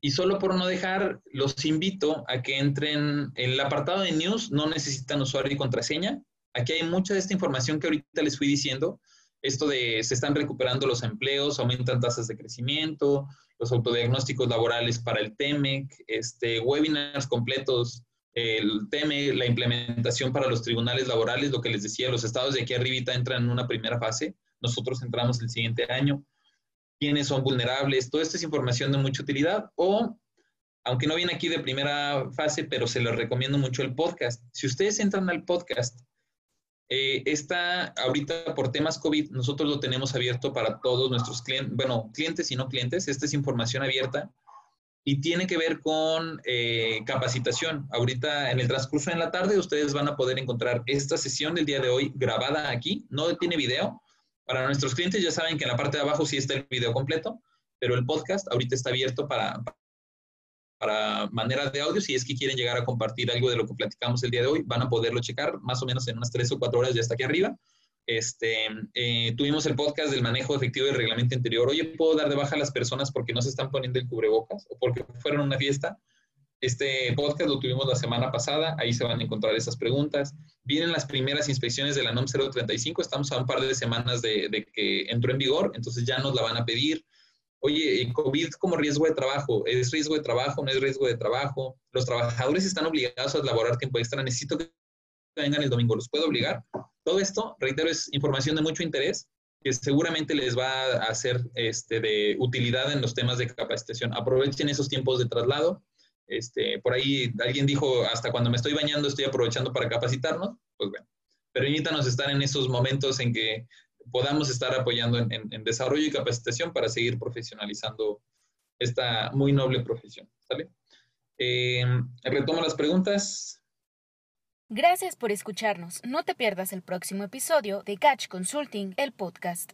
Y solo por no dejar, los invito a que entren en el apartado de News, no necesitan usuario y contraseña. Aquí hay mucha de esta información que ahorita les fui diciendo esto de se están recuperando los empleos, aumentan tasas de crecimiento, los autodiagnósticos laborales para el TEMEC, este, webinars completos, el TEMEC, la implementación para los tribunales laborales, lo que les decía, los estados de aquí arribita entran en una primera fase, nosotros entramos el siguiente año, quiénes son vulnerables, toda esta es información de mucha utilidad o aunque no viene aquí de primera fase, pero se les recomiendo mucho el podcast. Si ustedes entran al podcast, eh, está ahorita por temas COVID, nosotros lo tenemos abierto para todos nuestros clientes, bueno, clientes y no clientes, esta es información abierta y tiene que ver con eh, capacitación. Ahorita en el transcurso de la tarde ustedes van a poder encontrar esta sesión del día de hoy grabada aquí, no tiene video. Para nuestros clientes ya saben que en la parte de abajo sí está el video completo, pero el podcast ahorita está abierto para, para manera de audio. Si es que quieren llegar a compartir algo de lo que platicamos el día de hoy, van a poderlo checar más o menos en unas tres o cuatro horas ya está aquí arriba. Este, eh, tuvimos el podcast del manejo efectivo del reglamento interior. Oye, ¿puedo dar de baja a las personas porque no se están poniendo el cubrebocas o porque fueron una fiesta? Este podcast lo tuvimos la semana pasada, ahí se van a encontrar esas preguntas. Vienen las primeras inspecciones de la NOM 035, estamos a un par de semanas de, de que entró en vigor, entonces ya nos la van a pedir. Oye, COVID como riesgo de trabajo, ¿es riesgo de trabajo? ¿No es riesgo de trabajo? Los trabajadores están obligados a elaborar tiempo extra, necesito que vengan el domingo, ¿los puedo obligar? Todo esto, reitero, es información de mucho interés que seguramente les va a hacer este, de utilidad en los temas de capacitación. Aprovechen esos tiempos de traslado. Este, por ahí alguien dijo, hasta cuando me estoy bañando estoy aprovechando para capacitarnos. Pues bueno, permítanos estar en esos momentos en que podamos estar apoyando en, desarrollo y capacitación para seguir profesionalizando esta muy noble profesión. ¿Sale? Eh, retomo las preguntas. Gracias por escucharnos. No te pierdas el próximo episodio de Catch Consulting, el podcast.